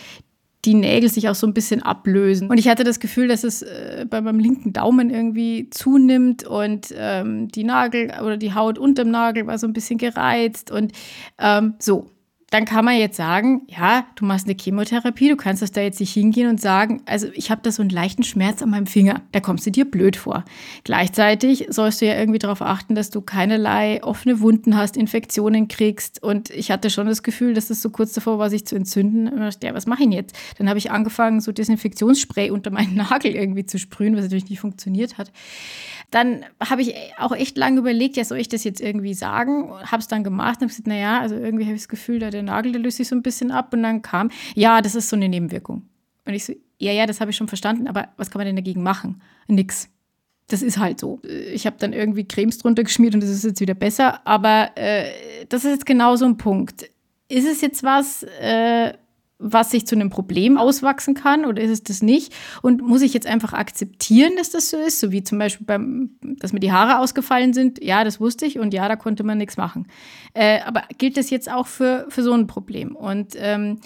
die Nägel sich auch so ein bisschen ablösen. Und ich hatte das Gefühl, dass es äh, bei meinem linken Daumen irgendwie zunimmt und ähm, die Nagel oder die Haut unterm Nagel war so ein bisschen gereizt und ähm, so dann kann man jetzt sagen, ja, du machst eine Chemotherapie, du kannst das da jetzt nicht hingehen und sagen, also ich habe da so einen leichten Schmerz an meinem Finger. Da kommst du dir blöd vor. Gleichzeitig sollst du ja irgendwie darauf achten, dass du keinerlei offene Wunden hast, Infektionen kriegst. Und ich hatte schon das Gefühl, dass es so kurz davor war, sich zu entzünden. Und dachte, ja, was mache ich denn jetzt? Dann habe ich angefangen, so Desinfektionsspray unter meinen Nagel irgendwie zu sprühen, was natürlich nicht funktioniert hat dann habe ich auch echt lange überlegt, ja, soll ich das jetzt irgendwie sagen? Habe es dann gemacht und habe gesagt, naja, also irgendwie habe ich das Gefühl, da der Nagel, der löst sich so ein bisschen ab. Und dann kam, ja, das ist so eine Nebenwirkung. Und ich so, ja, ja, das habe ich schon verstanden, aber was kann man denn dagegen machen? Nix. Das ist halt so. Ich habe dann irgendwie Cremes drunter geschmiert und das ist jetzt wieder besser. Aber äh, das ist jetzt genau so ein Punkt. Ist es jetzt was, äh, was sich zu einem Problem auswachsen kann oder ist es das nicht? Und muss ich jetzt einfach akzeptieren, dass das so ist? So wie zum Beispiel, beim, dass mir die Haare ausgefallen sind. Ja, das wusste ich und ja, da konnte man nichts machen. Äh, aber gilt das jetzt auch für, für so ein Problem? Und ähm,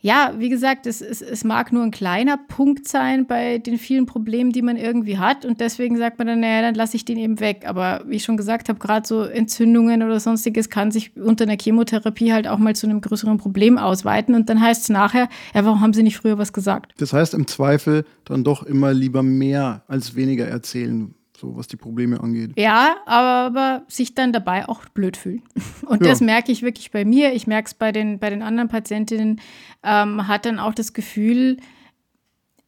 ja, wie gesagt, es, es, es mag nur ein kleiner Punkt sein bei den vielen Problemen, die man irgendwie hat. Und deswegen sagt man dann, naja, dann lasse ich den eben weg. Aber wie ich schon gesagt habe, gerade so Entzündungen oder sonstiges kann sich unter einer Chemotherapie halt auch mal zu einem größeren Problem ausweiten. Und dann heißt es nachher, ja, warum haben Sie nicht früher was gesagt? Das heißt im Zweifel dann doch immer lieber mehr als weniger erzählen so was die Probleme angeht. Ja, aber sich dann dabei auch blöd fühlen. Und ja. das merke ich wirklich bei mir. Ich merke es bei den, bei den anderen Patientinnen, ähm, hat dann auch das Gefühl,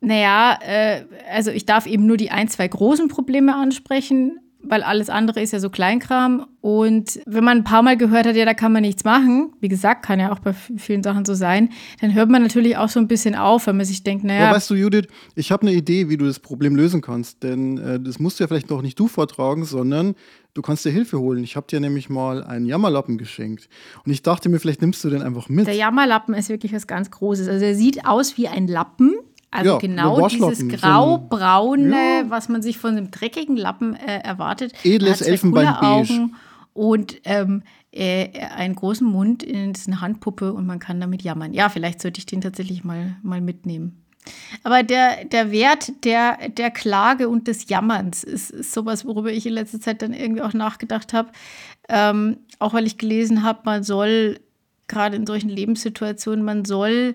naja, äh, also ich darf eben nur die ein, zwei großen Probleme ansprechen, weil alles andere ist ja so Kleinkram. Und wenn man ein paar Mal gehört hat, ja, da kann man nichts machen, wie gesagt, kann ja auch bei vielen Sachen so sein, dann hört man natürlich auch so ein bisschen auf, wenn man sich denkt, naja. Aber weißt du, Judith, ich habe eine Idee, wie du das Problem lösen kannst. Denn äh, das musst du ja vielleicht noch nicht du vortragen, sondern du kannst dir Hilfe holen. Ich habe dir nämlich mal einen Jammerlappen geschenkt. Und ich dachte mir, vielleicht nimmst du den einfach mit. Der Jammerlappen ist wirklich was ganz Großes. Also er sieht aus wie ein Lappen also ja, genau dieses grau-braune, ja. was man sich von einem dreckigen Lappen äh, erwartet. Edles Elfenbeinbeige. Und ähm, äh, einen großen Mund, in eine Handpuppe und man kann damit jammern. Ja, vielleicht sollte ich den tatsächlich mal, mal mitnehmen. Aber der, der Wert der, der Klage und des Jammerns ist, ist sowas, worüber ich in letzter Zeit dann irgendwie auch nachgedacht habe. Ähm, auch weil ich gelesen habe, man soll, gerade in solchen Lebenssituationen, man soll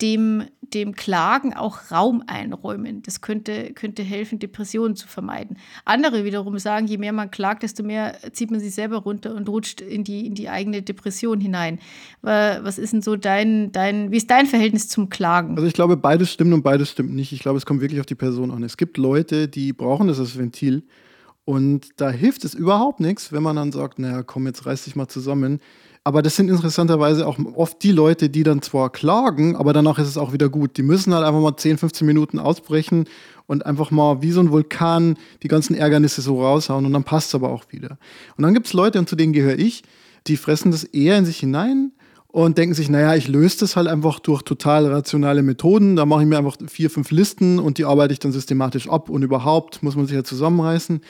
dem, dem Klagen auch Raum einräumen. Das könnte, könnte helfen, Depressionen zu vermeiden. Andere wiederum sagen, je mehr man klagt, desto mehr zieht man sich selber runter und rutscht in die, in die eigene Depression hinein. Was ist denn so dein, dein, wie ist dein Verhältnis zum Klagen? Also ich glaube, beides stimmt und beides stimmt nicht. Ich glaube, es kommt wirklich auf die Person an. Es gibt Leute, die brauchen das als Ventil. Und da hilft es überhaupt nichts, wenn man dann sagt, naja, komm, jetzt reiß dich mal zusammen. Aber das sind interessanterweise auch oft die Leute, die dann zwar klagen, aber danach ist es auch wieder gut. Die müssen halt einfach mal 10, 15 Minuten ausbrechen und einfach mal wie so ein Vulkan die ganzen Ärgernisse so raushauen und dann passt es aber auch wieder. Und dann gibt es Leute, und zu denen gehöre ich, die fressen das eher in sich hinein und denken sich, naja, ich löse das halt einfach durch total rationale Methoden. Da mache ich mir einfach vier, fünf Listen und die arbeite ich dann systematisch ab und überhaupt muss man sich ja zusammenreißen.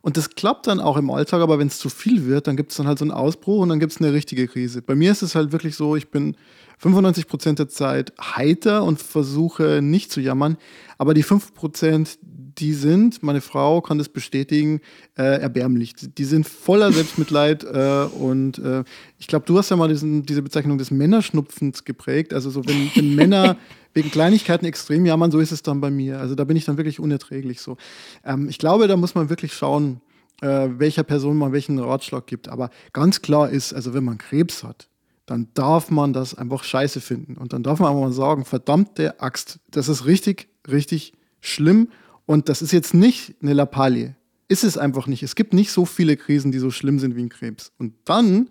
Und das klappt dann auch im Alltag, aber wenn es zu viel wird, dann gibt es dann halt so einen Ausbruch und dann gibt es eine richtige Krise. Bei mir ist es halt wirklich so, ich bin 95 Prozent der Zeit heiter und versuche nicht zu jammern, aber die 5 Prozent, die sind, meine Frau kann das bestätigen, äh, erbärmlich. Die sind voller Selbstmitleid äh, und äh, ich glaube, du hast ja mal diesen, diese Bezeichnung des Männerschnupfens geprägt. Also so, wenn, wenn Männer wegen Kleinigkeiten extrem jammern, so ist es dann bei mir. Also da bin ich dann wirklich unerträglich so. Ähm, ich glaube, da muss man wirklich schauen, äh, welcher Person man welchen Ratschlag gibt. Aber ganz klar ist, also wenn man Krebs hat, dann darf man das einfach scheiße finden. Und dann darf man einfach mal sagen, verdammte Axt, das ist richtig, richtig schlimm. Und das ist jetzt nicht eine Lappalie. Ist es einfach nicht. Es gibt nicht so viele Krisen, die so schlimm sind wie ein Krebs. Und dann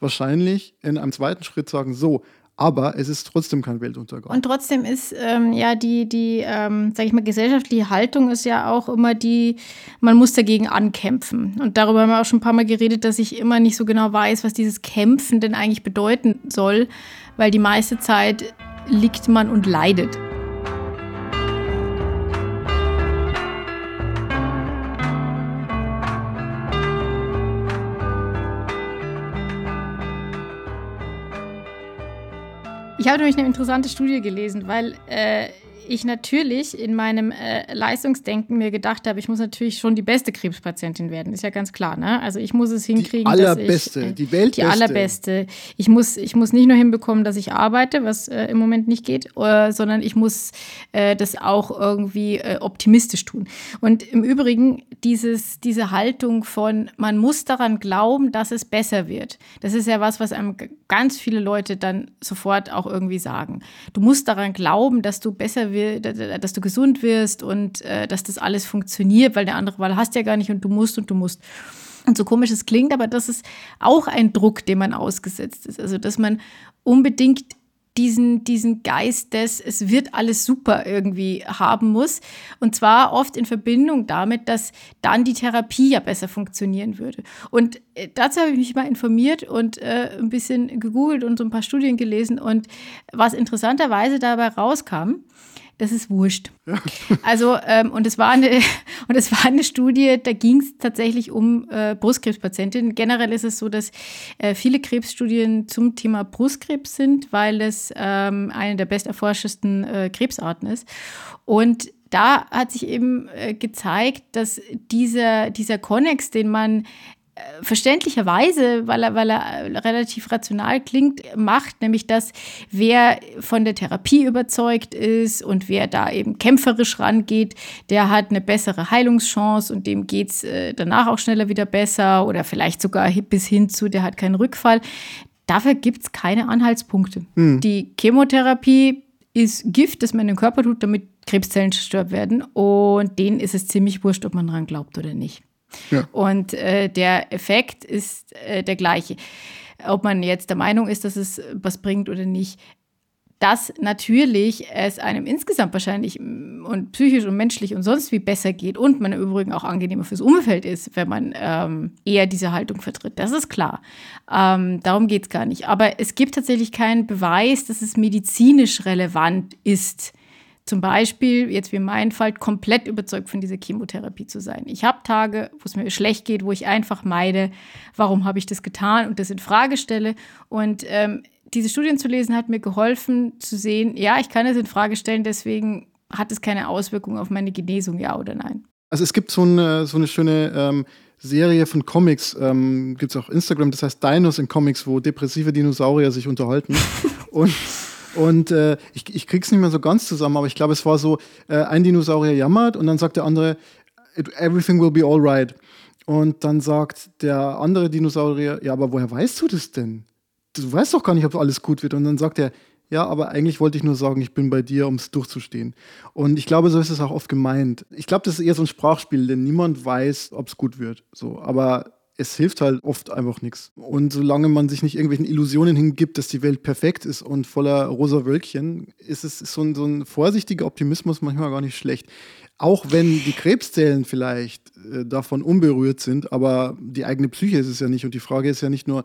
wahrscheinlich in einem zweiten Schritt sagen, so, aber es ist trotzdem kein Weltuntergang. Und trotzdem ist ähm, ja die, die ähm, sag ich mal, gesellschaftliche Haltung ist ja auch immer die, man muss dagegen ankämpfen. Und darüber haben wir auch schon ein paar Mal geredet, dass ich immer nicht so genau weiß, was dieses Kämpfen denn eigentlich bedeuten soll, weil die meiste Zeit liegt man und leidet. Ich habe nämlich eine interessante Studie gelesen, weil äh, ich natürlich in meinem äh, Leistungsdenken mir gedacht habe, ich muss natürlich schon die beste Krebspatientin werden. Ist ja ganz klar, ne? Also ich muss es hinkriegen, die allerbeste, dass ich, äh, die Weltbeste. Die allerbeste. Ich muss, ich muss nicht nur hinbekommen, dass ich arbeite, was äh, im Moment nicht geht, äh, sondern ich muss äh, das auch irgendwie äh, optimistisch tun. Und im Übrigen dieses, diese Haltung von, man muss daran glauben, dass es besser wird. Das ist ja was, was einem ganz viele Leute dann sofort auch irgendwie sagen. Du musst daran glauben, dass du besser wirst dass du gesund wirst und äh, dass das alles funktioniert, weil der andere Wahl hast ja gar nicht und du musst und du musst. Und so komisch es klingt, aber das ist auch ein Druck, dem man ausgesetzt ist. Also, dass man unbedingt diesen, diesen Geist des, es wird alles super irgendwie haben muss. Und zwar oft in Verbindung damit, dass dann die Therapie ja besser funktionieren würde. Und äh, dazu habe ich mich mal informiert und äh, ein bisschen gegoogelt und so ein paar Studien gelesen. Und was interessanterweise dabei rauskam, das ist wurscht. Ja. Also, ähm, und es war eine, und es war eine Studie, da ging es tatsächlich um äh, Brustkrebspatientinnen. Generell ist es so, dass äh, viele Krebsstudien zum Thema Brustkrebs sind, weil es ähm, eine der besterforschesten äh, Krebsarten ist. Und da hat sich eben äh, gezeigt, dass dieser, dieser Konnex, den man verständlicherweise, weil er, weil er relativ rational klingt, macht, nämlich dass wer von der Therapie überzeugt ist und wer da eben kämpferisch rangeht, der hat eine bessere Heilungschance und dem geht es äh, danach auch schneller wieder besser oder vielleicht sogar bis hin zu, der hat keinen Rückfall. Dafür gibt es keine Anhaltspunkte. Hm. Die Chemotherapie ist Gift, das man in den Körper tut, damit Krebszellen zerstört werden und denen ist es ziemlich wurscht, ob man dran glaubt oder nicht. Und äh, der Effekt ist äh, der gleiche. Ob man jetzt der Meinung ist, dass es was bringt oder nicht, dass natürlich es einem insgesamt wahrscheinlich mm, und psychisch und menschlich und sonst wie besser geht und man im Übrigen auch angenehmer fürs Umfeld ist, wenn man ähm, eher diese Haltung vertritt. Das ist klar. Ähm, darum geht es gar nicht. Aber es gibt tatsächlich keinen Beweis, dass es medizinisch relevant ist, zum Beispiel, jetzt wie in meinem Fall, komplett überzeugt von dieser Chemotherapie zu sein. Ich habe Tage, wo es mir schlecht geht, wo ich einfach meide, warum habe ich das getan und das in Frage stelle. Und ähm, diese Studien zu lesen hat mir geholfen zu sehen, ja, ich kann es in Frage stellen, deswegen hat es keine Auswirkung auf meine Genesung, ja oder nein. Also es gibt so eine, so eine schöne ähm, Serie von Comics, ähm, gibt es auch Instagram, das heißt Dinos in Comics, wo depressive Dinosaurier sich unterhalten. und Und äh, ich, ich krieg's nicht mehr so ganz zusammen, aber ich glaube, es war so, äh, ein Dinosaurier jammert und dann sagt der andere, everything will be alright. Und dann sagt der andere Dinosaurier, ja, aber woher weißt du das denn? Du weißt doch gar nicht, ob alles gut wird. Und dann sagt er, ja, aber eigentlich wollte ich nur sagen, ich bin bei dir, um es durchzustehen. Und ich glaube, so ist es auch oft gemeint. Ich glaube, das ist eher so ein Sprachspiel, denn niemand weiß, ob es gut wird. So, aber es hilft halt oft einfach nichts. Und solange man sich nicht irgendwelchen Illusionen hingibt, dass die Welt perfekt ist und voller rosa Wölkchen, ist es so ein, so ein vorsichtiger Optimismus manchmal gar nicht schlecht. Auch wenn die Krebszellen vielleicht äh, davon unberührt sind, aber die eigene Psyche ist es ja nicht. Und die Frage ist ja nicht nur,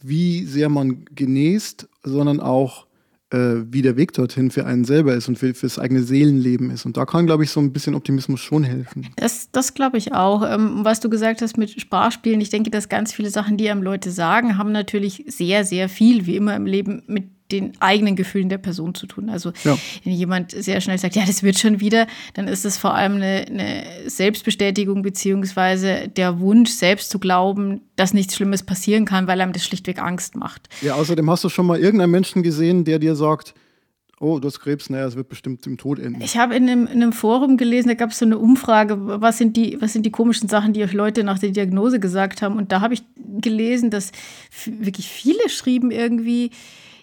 wie sehr man genäst, sondern auch, äh, wie der Weg dorthin für einen selber ist und für, das eigene Seelenleben ist. Und da kann, glaube ich, so ein bisschen Optimismus schon helfen. Das, das glaube ich auch. Ähm, was du gesagt hast mit Sprachspielen, ich denke, dass ganz viele Sachen, die einem Leute sagen, haben natürlich sehr, sehr viel, wie immer im Leben, mit den eigenen Gefühlen der Person zu tun. Also ja. wenn jemand sehr schnell sagt, ja, das wird schon wieder, dann ist es vor allem eine, eine Selbstbestätigung beziehungsweise der Wunsch, selbst zu glauben, dass nichts Schlimmes passieren kann, weil einem das schlichtweg Angst macht. Ja, außerdem hast du schon mal irgendeinen Menschen gesehen, der dir sagt, Oh, du hast Krebs, naja, es wird bestimmt im Tod enden. Ich habe in einem, in einem Forum gelesen, da gab es so eine Umfrage, was sind, die, was sind die komischen Sachen, die euch Leute nach der Diagnose gesagt haben. Und da habe ich gelesen, dass wirklich viele schrieben irgendwie,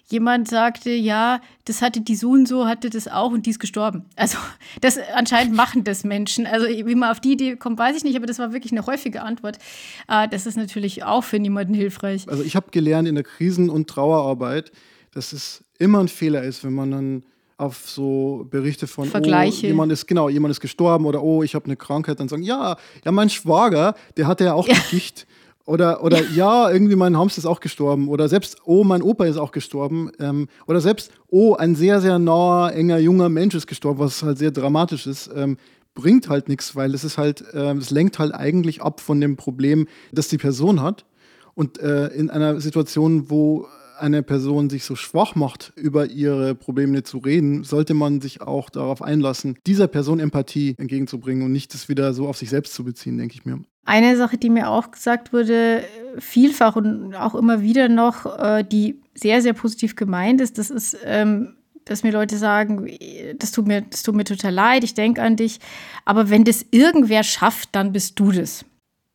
jemand sagte, ja, das hatte die so und so, hatte das auch und die ist gestorben. Also das anscheinend machen das Menschen. Also wie man auf die Idee kommt, weiß ich nicht, aber das war wirklich eine häufige Antwort. Äh, das ist natürlich auch für niemanden hilfreich. Also ich habe gelernt in der Krisen- und Trauerarbeit, dass es immer ein Fehler ist, wenn man dann auf so Berichte von Vergleiche. Oh, jemand ist genau jemand ist gestorben oder oh ich habe eine Krankheit dann sagen ja ja mein Schwager der hatte ja auch ja. Gicht oder, oder ja, irgendwie mein Hamster ist auch gestorben. Oder selbst, oh, mein Opa ist auch gestorben. Ähm, oder selbst, oh, ein sehr, sehr naher, enger, junger Mensch ist gestorben, was halt sehr dramatisch ist. Ähm, bringt halt nichts, weil es ist halt, äh, es lenkt halt eigentlich ab von dem Problem, das die Person hat. Und äh, in einer Situation, wo eine Person sich so schwach macht, über ihre Probleme zu reden, sollte man sich auch darauf einlassen, dieser Person Empathie entgegenzubringen und nicht das wieder so auf sich selbst zu beziehen, denke ich mir. Eine Sache, die mir auch gesagt wurde, vielfach und auch immer wieder noch, äh, die sehr, sehr positiv gemeint ist, das ist, ähm, dass mir Leute sagen, das tut mir, das tut mir total leid, ich denke an dich, aber wenn das irgendwer schafft, dann bist du das.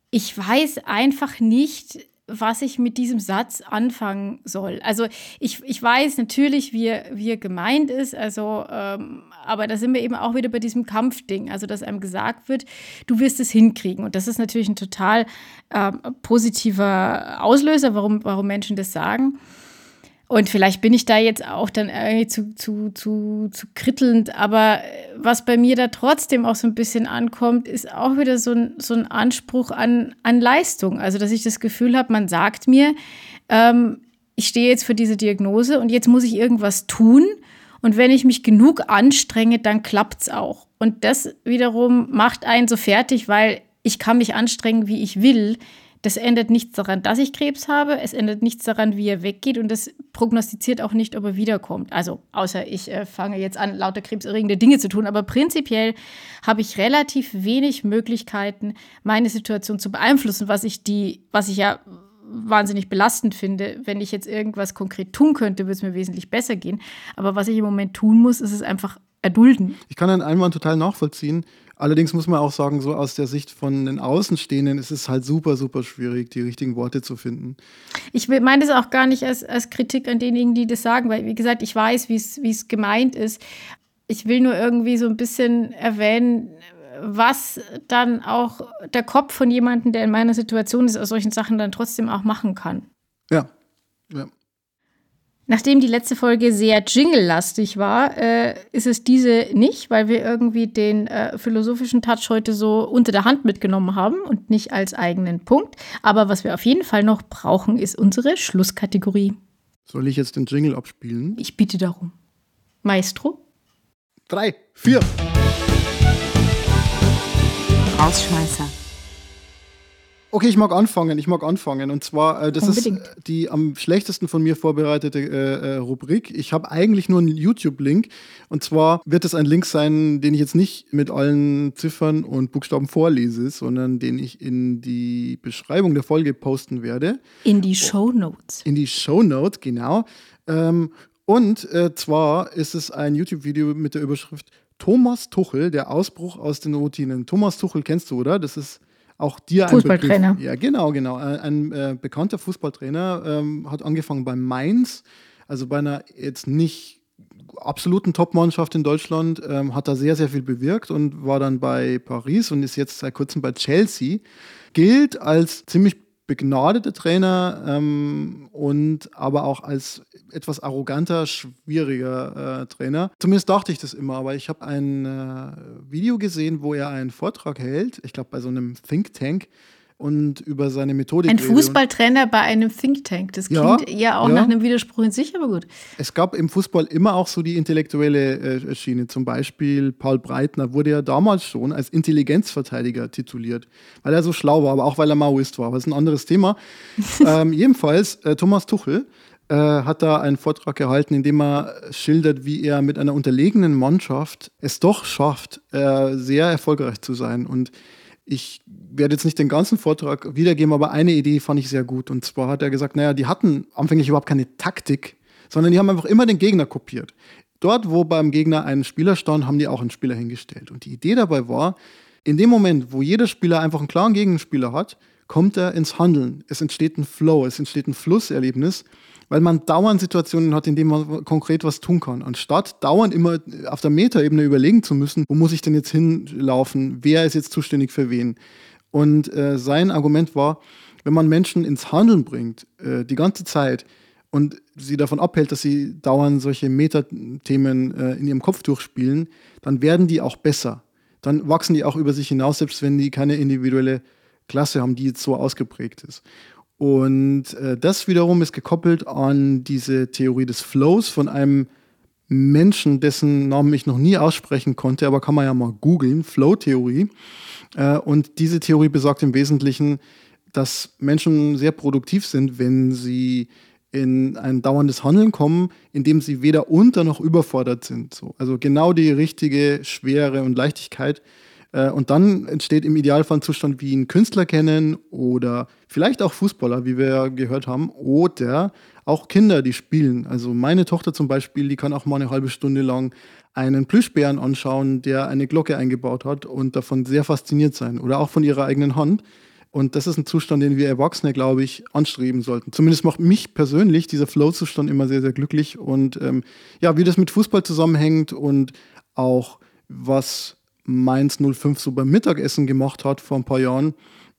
Ich weiß einfach nicht, was ich mit diesem Satz anfangen soll. Also ich, ich weiß natürlich, wie, wie er gemeint ist, also, ähm, aber da sind wir eben auch wieder bei diesem Kampfding, also dass einem gesagt wird, du wirst es hinkriegen. Und das ist natürlich ein total ähm, positiver Auslöser, warum, warum Menschen das sagen. Und vielleicht bin ich da jetzt auch dann irgendwie zu, zu, zu, zu krittelnd, aber was bei mir da trotzdem auch so ein bisschen ankommt, ist auch wieder so ein, so ein Anspruch an, an Leistung. Also, dass ich das Gefühl habe, man sagt mir, ähm, ich stehe jetzt für diese Diagnose und jetzt muss ich irgendwas tun. Und wenn ich mich genug anstrenge, dann klappt es auch. Und das wiederum macht einen so fertig, weil ich kann mich anstrengen, wie ich will. Das ändert nichts daran, dass ich Krebs habe. Es ändert nichts daran, wie er weggeht. Und das prognostiziert auch nicht, ob er wiederkommt. Also, außer ich äh, fange jetzt an, lauter krebserregende Dinge zu tun. Aber prinzipiell habe ich relativ wenig Möglichkeiten, meine Situation zu beeinflussen, was ich die, was ich ja wahnsinnig belastend finde. Wenn ich jetzt irgendwas konkret tun könnte, würde es mir wesentlich besser gehen. Aber was ich im Moment tun muss, ist es einfach erdulden. Ich kann den Einwand total nachvollziehen. Allerdings muss man auch sagen, so aus der Sicht von den Außenstehenden ist es halt super, super schwierig, die richtigen Worte zu finden. Ich meine das auch gar nicht als, als Kritik an denjenigen, die das sagen, weil, wie gesagt, ich weiß, wie es gemeint ist. Ich will nur irgendwie so ein bisschen erwähnen, was dann auch der Kopf von jemandem, der in meiner Situation ist, aus solchen Sachen dann trotzdem auch machen kann. Ja, ja. Nachdem die letzte Folge sehr jingle-lastig war, äh, ist es diese nicht, weil wir irgendwie den äh, philosophischen Touch heute so unter der Hand mitgenommen haben und nicht als eigenen Punkt. Aber was wir auf jeden Fall noch brauchen, ist unsere Schlusskategorie. Soll ich jetzt den Jingle abspielen? Ich bitte darum. Maestro? Drei, vier. Rausschmeißer. Okay, ich mag anfangen. Ich mag anfangen. Und zwar, äh, das Unbedingt. ist die am schlechtesten von mir vorbereitete äh, äh, Rubrik. Ich habe eigentlich nur einen YouTube-Link. Und zwar wird es ein Link sein, den ich jetzt nicht mit allen Ziffern und Buchstaben vorlese, sondern den ich in die Beschreibung der Folge posten werde. In die Show Notes. In die Show Notes, genau. Ähm, Und äh, zwar ist es ein YouTube-Video mit der Überschrift Thomas Tuchel, der Ausbruch aus den Routinen. Thomas Tuchel kennst du, oder? Das ist auch dir ein Fußballtrainer. Begriff. Ja, genau, genau. Ein, ein äh, bekannter Fußballtrainer ähm, hat angefangen bei Mainz, also bei einer jetzt nicht absoluten Top-Mannschaft in Deutschland, ähm, hat da sehr, sehr viel bewirkt und war dann bei Paris und ist jetzt seit kurzem bei Chelsea. Gilt als ziemlich begnadeter Trainer ähm, und aber auch als etwas arroganter, schwieriger äh, Trainer. Zumindest dachte ich das immer, aber ich habe ein äh, Video gesehen, wo er einen Vortrag hält, ich glaube bei so einem Think Tank, und über seine Methodik. Ein Fußballtrainer bei einem Think Tank. Das klingt ja, auch ja. nach einem Widerspruch in sich, aber gut. Es gab im Fußball immer auch so die intellektuelle äh, Schiene. Zum Beispiel Paul Breitner wurde ja damals schon als Intelligenzverteidiger tituliert, weil er so schlau war, aber auch weil er Maoist war. Aber das ist ein anderes Thema. ähm, jedenfalls, äh, Thomas Tuchel äh, hat da einen Vortrag gehalten, in dem er schildert, wie er mit einer unterlegenen Mannschaft es doch schafft, äh, sehr erfolgreich zu sein. Und ich werde jetzt nicht den ganzen Vortrag wiedergeben, aber eine Idee fand ich sehr gut. Und zwar hat er gesagt, naja, die hatten anfänglich überhaupt keine Taktik, sondern die haben einfach immer den Gegner kopiert. Dort, wo beim Gegner ein Spieler stand, haben die auch einen Spieler hingestellt. Und die Idee dabei war, in dem Moment, wo jeder Spieler einfach einen klaren Gegenspieler hat, kommt er ins Handeln. Es entsteht ein Flow, es entsteht ein Flusserlebnis weil man dauernd Situationen hat, in denen man konkret was tun kann. Anstatt dauernd immer auf der Metaebene überlegen zu müssen, wo muss ich denn jetzt hinlaufen, wer ist jetzt zuständig für wen. Und äh, sein Argument war, wenn man Menschen ins Handeln bringt, äh, die ganze Zeit, und sie davon abhält, dass sie dauernd solche Metathemen äh, in ihrem Kopf durchspielen, dann werden die auch besser. Dann wachsen die auch über sich hinaus, selbst wenn die keine individuelle Klasse haben, die jetzt so ausgeprägt ist. Und äh, das wiederum ist gekoppelt an diese Theorie des Flows von einem Menschen, dessen Namen ich noch nie aussprechen konnte, aber kann man ja mal googeln, Flow-Theorie. Äh, und diese Theorie besagt im Wesentlichen, dass Menschen sehr produktiv sind, wenn sie in ein dauerndes Handeln kommen, in dem sie weder unter noch überfordert sind. So. Also genau die richtige Schwere und Leichtigkeit, und dann entsteht im Idealfall ein Zustand wie ein Künstler kennen oder vielleicht auch Fußballer, wie wir gehört haben, oder auch Kinder, die spielen. Also meine Tochter zum Beispiel, die kann auch mal eine halbe Stunde lang einen Plüschbären anschauen, der eine Glocke eingebaut hat und davon sehr fasziniert sein oder auch von ihrer eigenen Hand. Und das ist ein Zustand, den wir Erwachsene, glaube ich, anstreben sollten. Zumindest macht mich persönlich dieser Flow-Zustand immer sehr, sehr glücklich. Und ähm, ja, wie das mit Fußball zusammenhängt und auch was Mainz 05 so beim Mittagessen gemacht hat vor ein paar Jahren,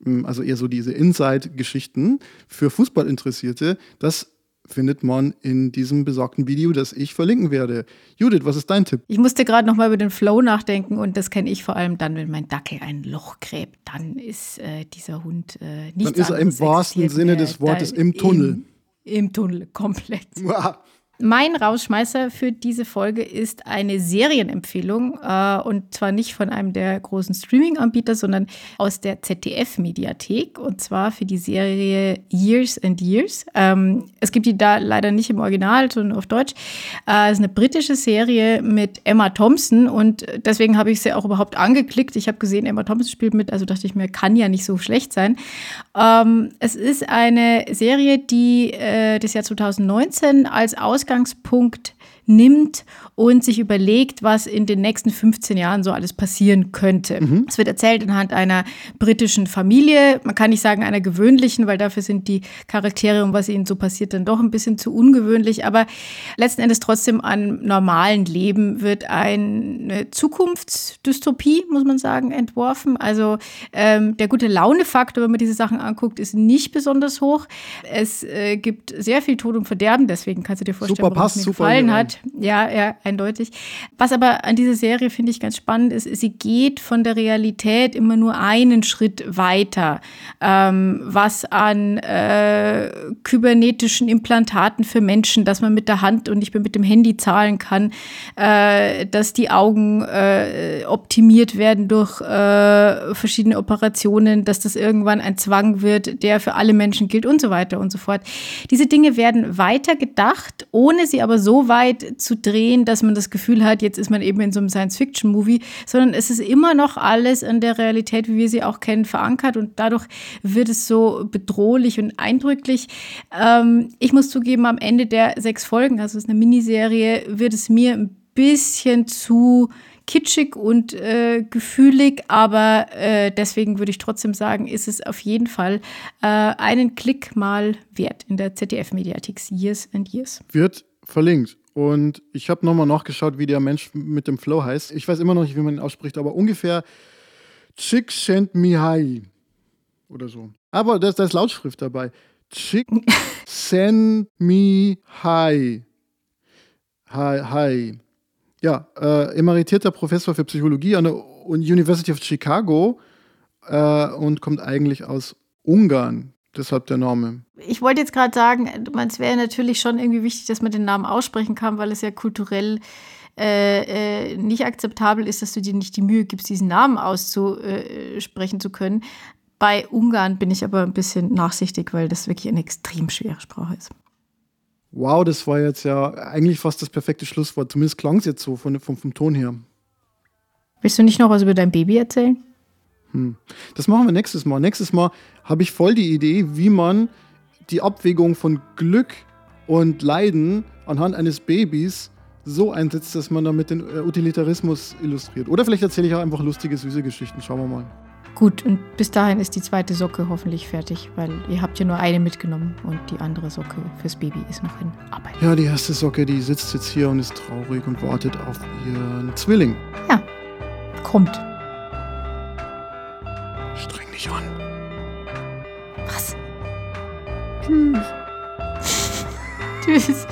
hm, also eher so diese Inside-Geschichten für Fußballinteressierte, das findet man in diesem besagten Video, das ich verlinken werde. Judith, was ist dein Tipp? Ich musste gerade noch mal über den Flow nachdenken und das kenne ich vor allem dann, wenn mein Dackel ein Loch gräbt, dann ist äh, dieser Hund äh, nicht Dann ist er im wahrsten Sinne des Wortes im Tunnel. Im, Im Tunnel, komplett. Wow. Mein Rausschmeißer für diese Folge ist eine Serienempfehlung äh, und zwar nicht von einem der großen Streaming-Anbieter, sondern aus der ZDF-Mediathek und zwar für die Serie Years and Years. Ähm, es gibt die da leider nicht im Original, sondern auf Deutsch. Äh, es ist eine britische Serie mit Emma Thompson und deswegen habe ich sie auch überhaupt angeklickt. Ich habe gesehen, Emma Thompson spielt mit, also dachte ich mir, kann ja nicht so schlecht sein. Ähm, es ist eine Serie, die äh, das Jahr 2019 als Ausgabe Ausgangspunkt nimmt und sich überlegt, was in den nächsten 15 Jahren so alles passieren könnte. Mhm. Es wird erzählt anhand einer britischen Familie. Man kann nicht sagen einer gewöhnlichen, weil dafür sind die Charaktere und was ihnen so passiert dann doch ein bisschen zu ungewöhnlich. Aber letzten Endes trotzdem an normalen Leben wird eine Zukunftsdystopie, muss man sagen, entworfen. Also ähm, der gute Launefaktor, wenn man diese Sachen anguckt, ist nicht besonders hoch. Es äh, gibt sehr viel Tod und Verderben, deswegen kannst du dir vorstellen, super, was mir gefallen hat. Ja, ja, eindeutig. Was aber an dieser Serie finde ich ganz spannend ist, sie geht von der Realität immer nur einen Schritt weiter, ähm, was an äh, kybernetischen Implantaten für Menschen, dass man mit der Hand und nicht mehr mit dem Handy zahlen kann, äh, dass die Augen äh, optimiert werden durch äh, verschiedene Operationen, dass das irgendwann ein Zwang wird, der für alle Menschen gilt und so weiter und so fort. Diese Dinge werden weiter gedacht, ohne sie aber so weit Zu drehen, dass man das Gefühl hat, jetzt ist man eben in so einem Science-Fiction-Movie, sondern es ist immer noch alles in der Realität, wie wir sie auch kennen, verankert und dadurch wird es so bedrohlich und eindrücklich. Ähm, ich muss zugeben, am Ende der sechs Folgen, also es ist eine Miniserie, wird es mir ein bisschen zu kitschig und äh, gefühlig, aber äh, deswegen würde ich trotzdem sagen, ist es auf jeden Fall äh, einen Klick mal wert in der ZDF-Mediathek Years and Years. Wird verlinkt. Und ich habe nochmal nachgeschaut, wie der Mensch mit dem Flow heißt. Ich weiß immer noch nicht, wie man ihn ausspricht, aber ungefähr Csikszentmihalyi oder so. Aber da ist, Lautschrift dabei. Csikszentmihalyi. Hi, hi. Ja, äh, emeritierter Professor für Psychologie an der University of Chicago äh, und kommt eigentlich aus Ungarn. Deshalb der Name. Ich wollte jetzt gerade sagen, es wäre natürlich schon irgendwie wichtig, dass man den Namen aussprechen kann, weil es ja kulturell äh, äh, nicht akzeptabel ist, dass du dir nicht die Mühe gibst, diesen Namen auszusprechen zu können. Bei Ungarn bin ich aber ein bisschen nachsichtig, weil das wirklich eine extrem schwere Sprache ist. Wow, das war jetzt ja eigentlich fast das perfekte Schlusswort. Zumindest klang es jetzt so von, vom, vom Ton her. Willst du nicht noch was über dein Baby erzählen? Hm. Das machen wir nächstes Mal. Nächstes Mal habe ich voll die Idee, wie man die Abwägung von Glück und Leiden anhand eines Babys so einsetzt, dass man damit den äh, Utilitarismus illustriert. Oder vielleicht erzähle ich auch einfach lustige, süße Geschichten. Schauen wir mal. Gut, und bis dahin ist die zweite Socke hoffentlich fertig, weil ihr habt ja nur eine mitgenommen und die andere Socke fürs Baby ist noch in Arbeit. Ja, die erste Socke, die sitzt jetzt hier und ist traurig und wartet auf ihren Zwilling. Ja, kommt. An. Was? Tschüss. Tschüss.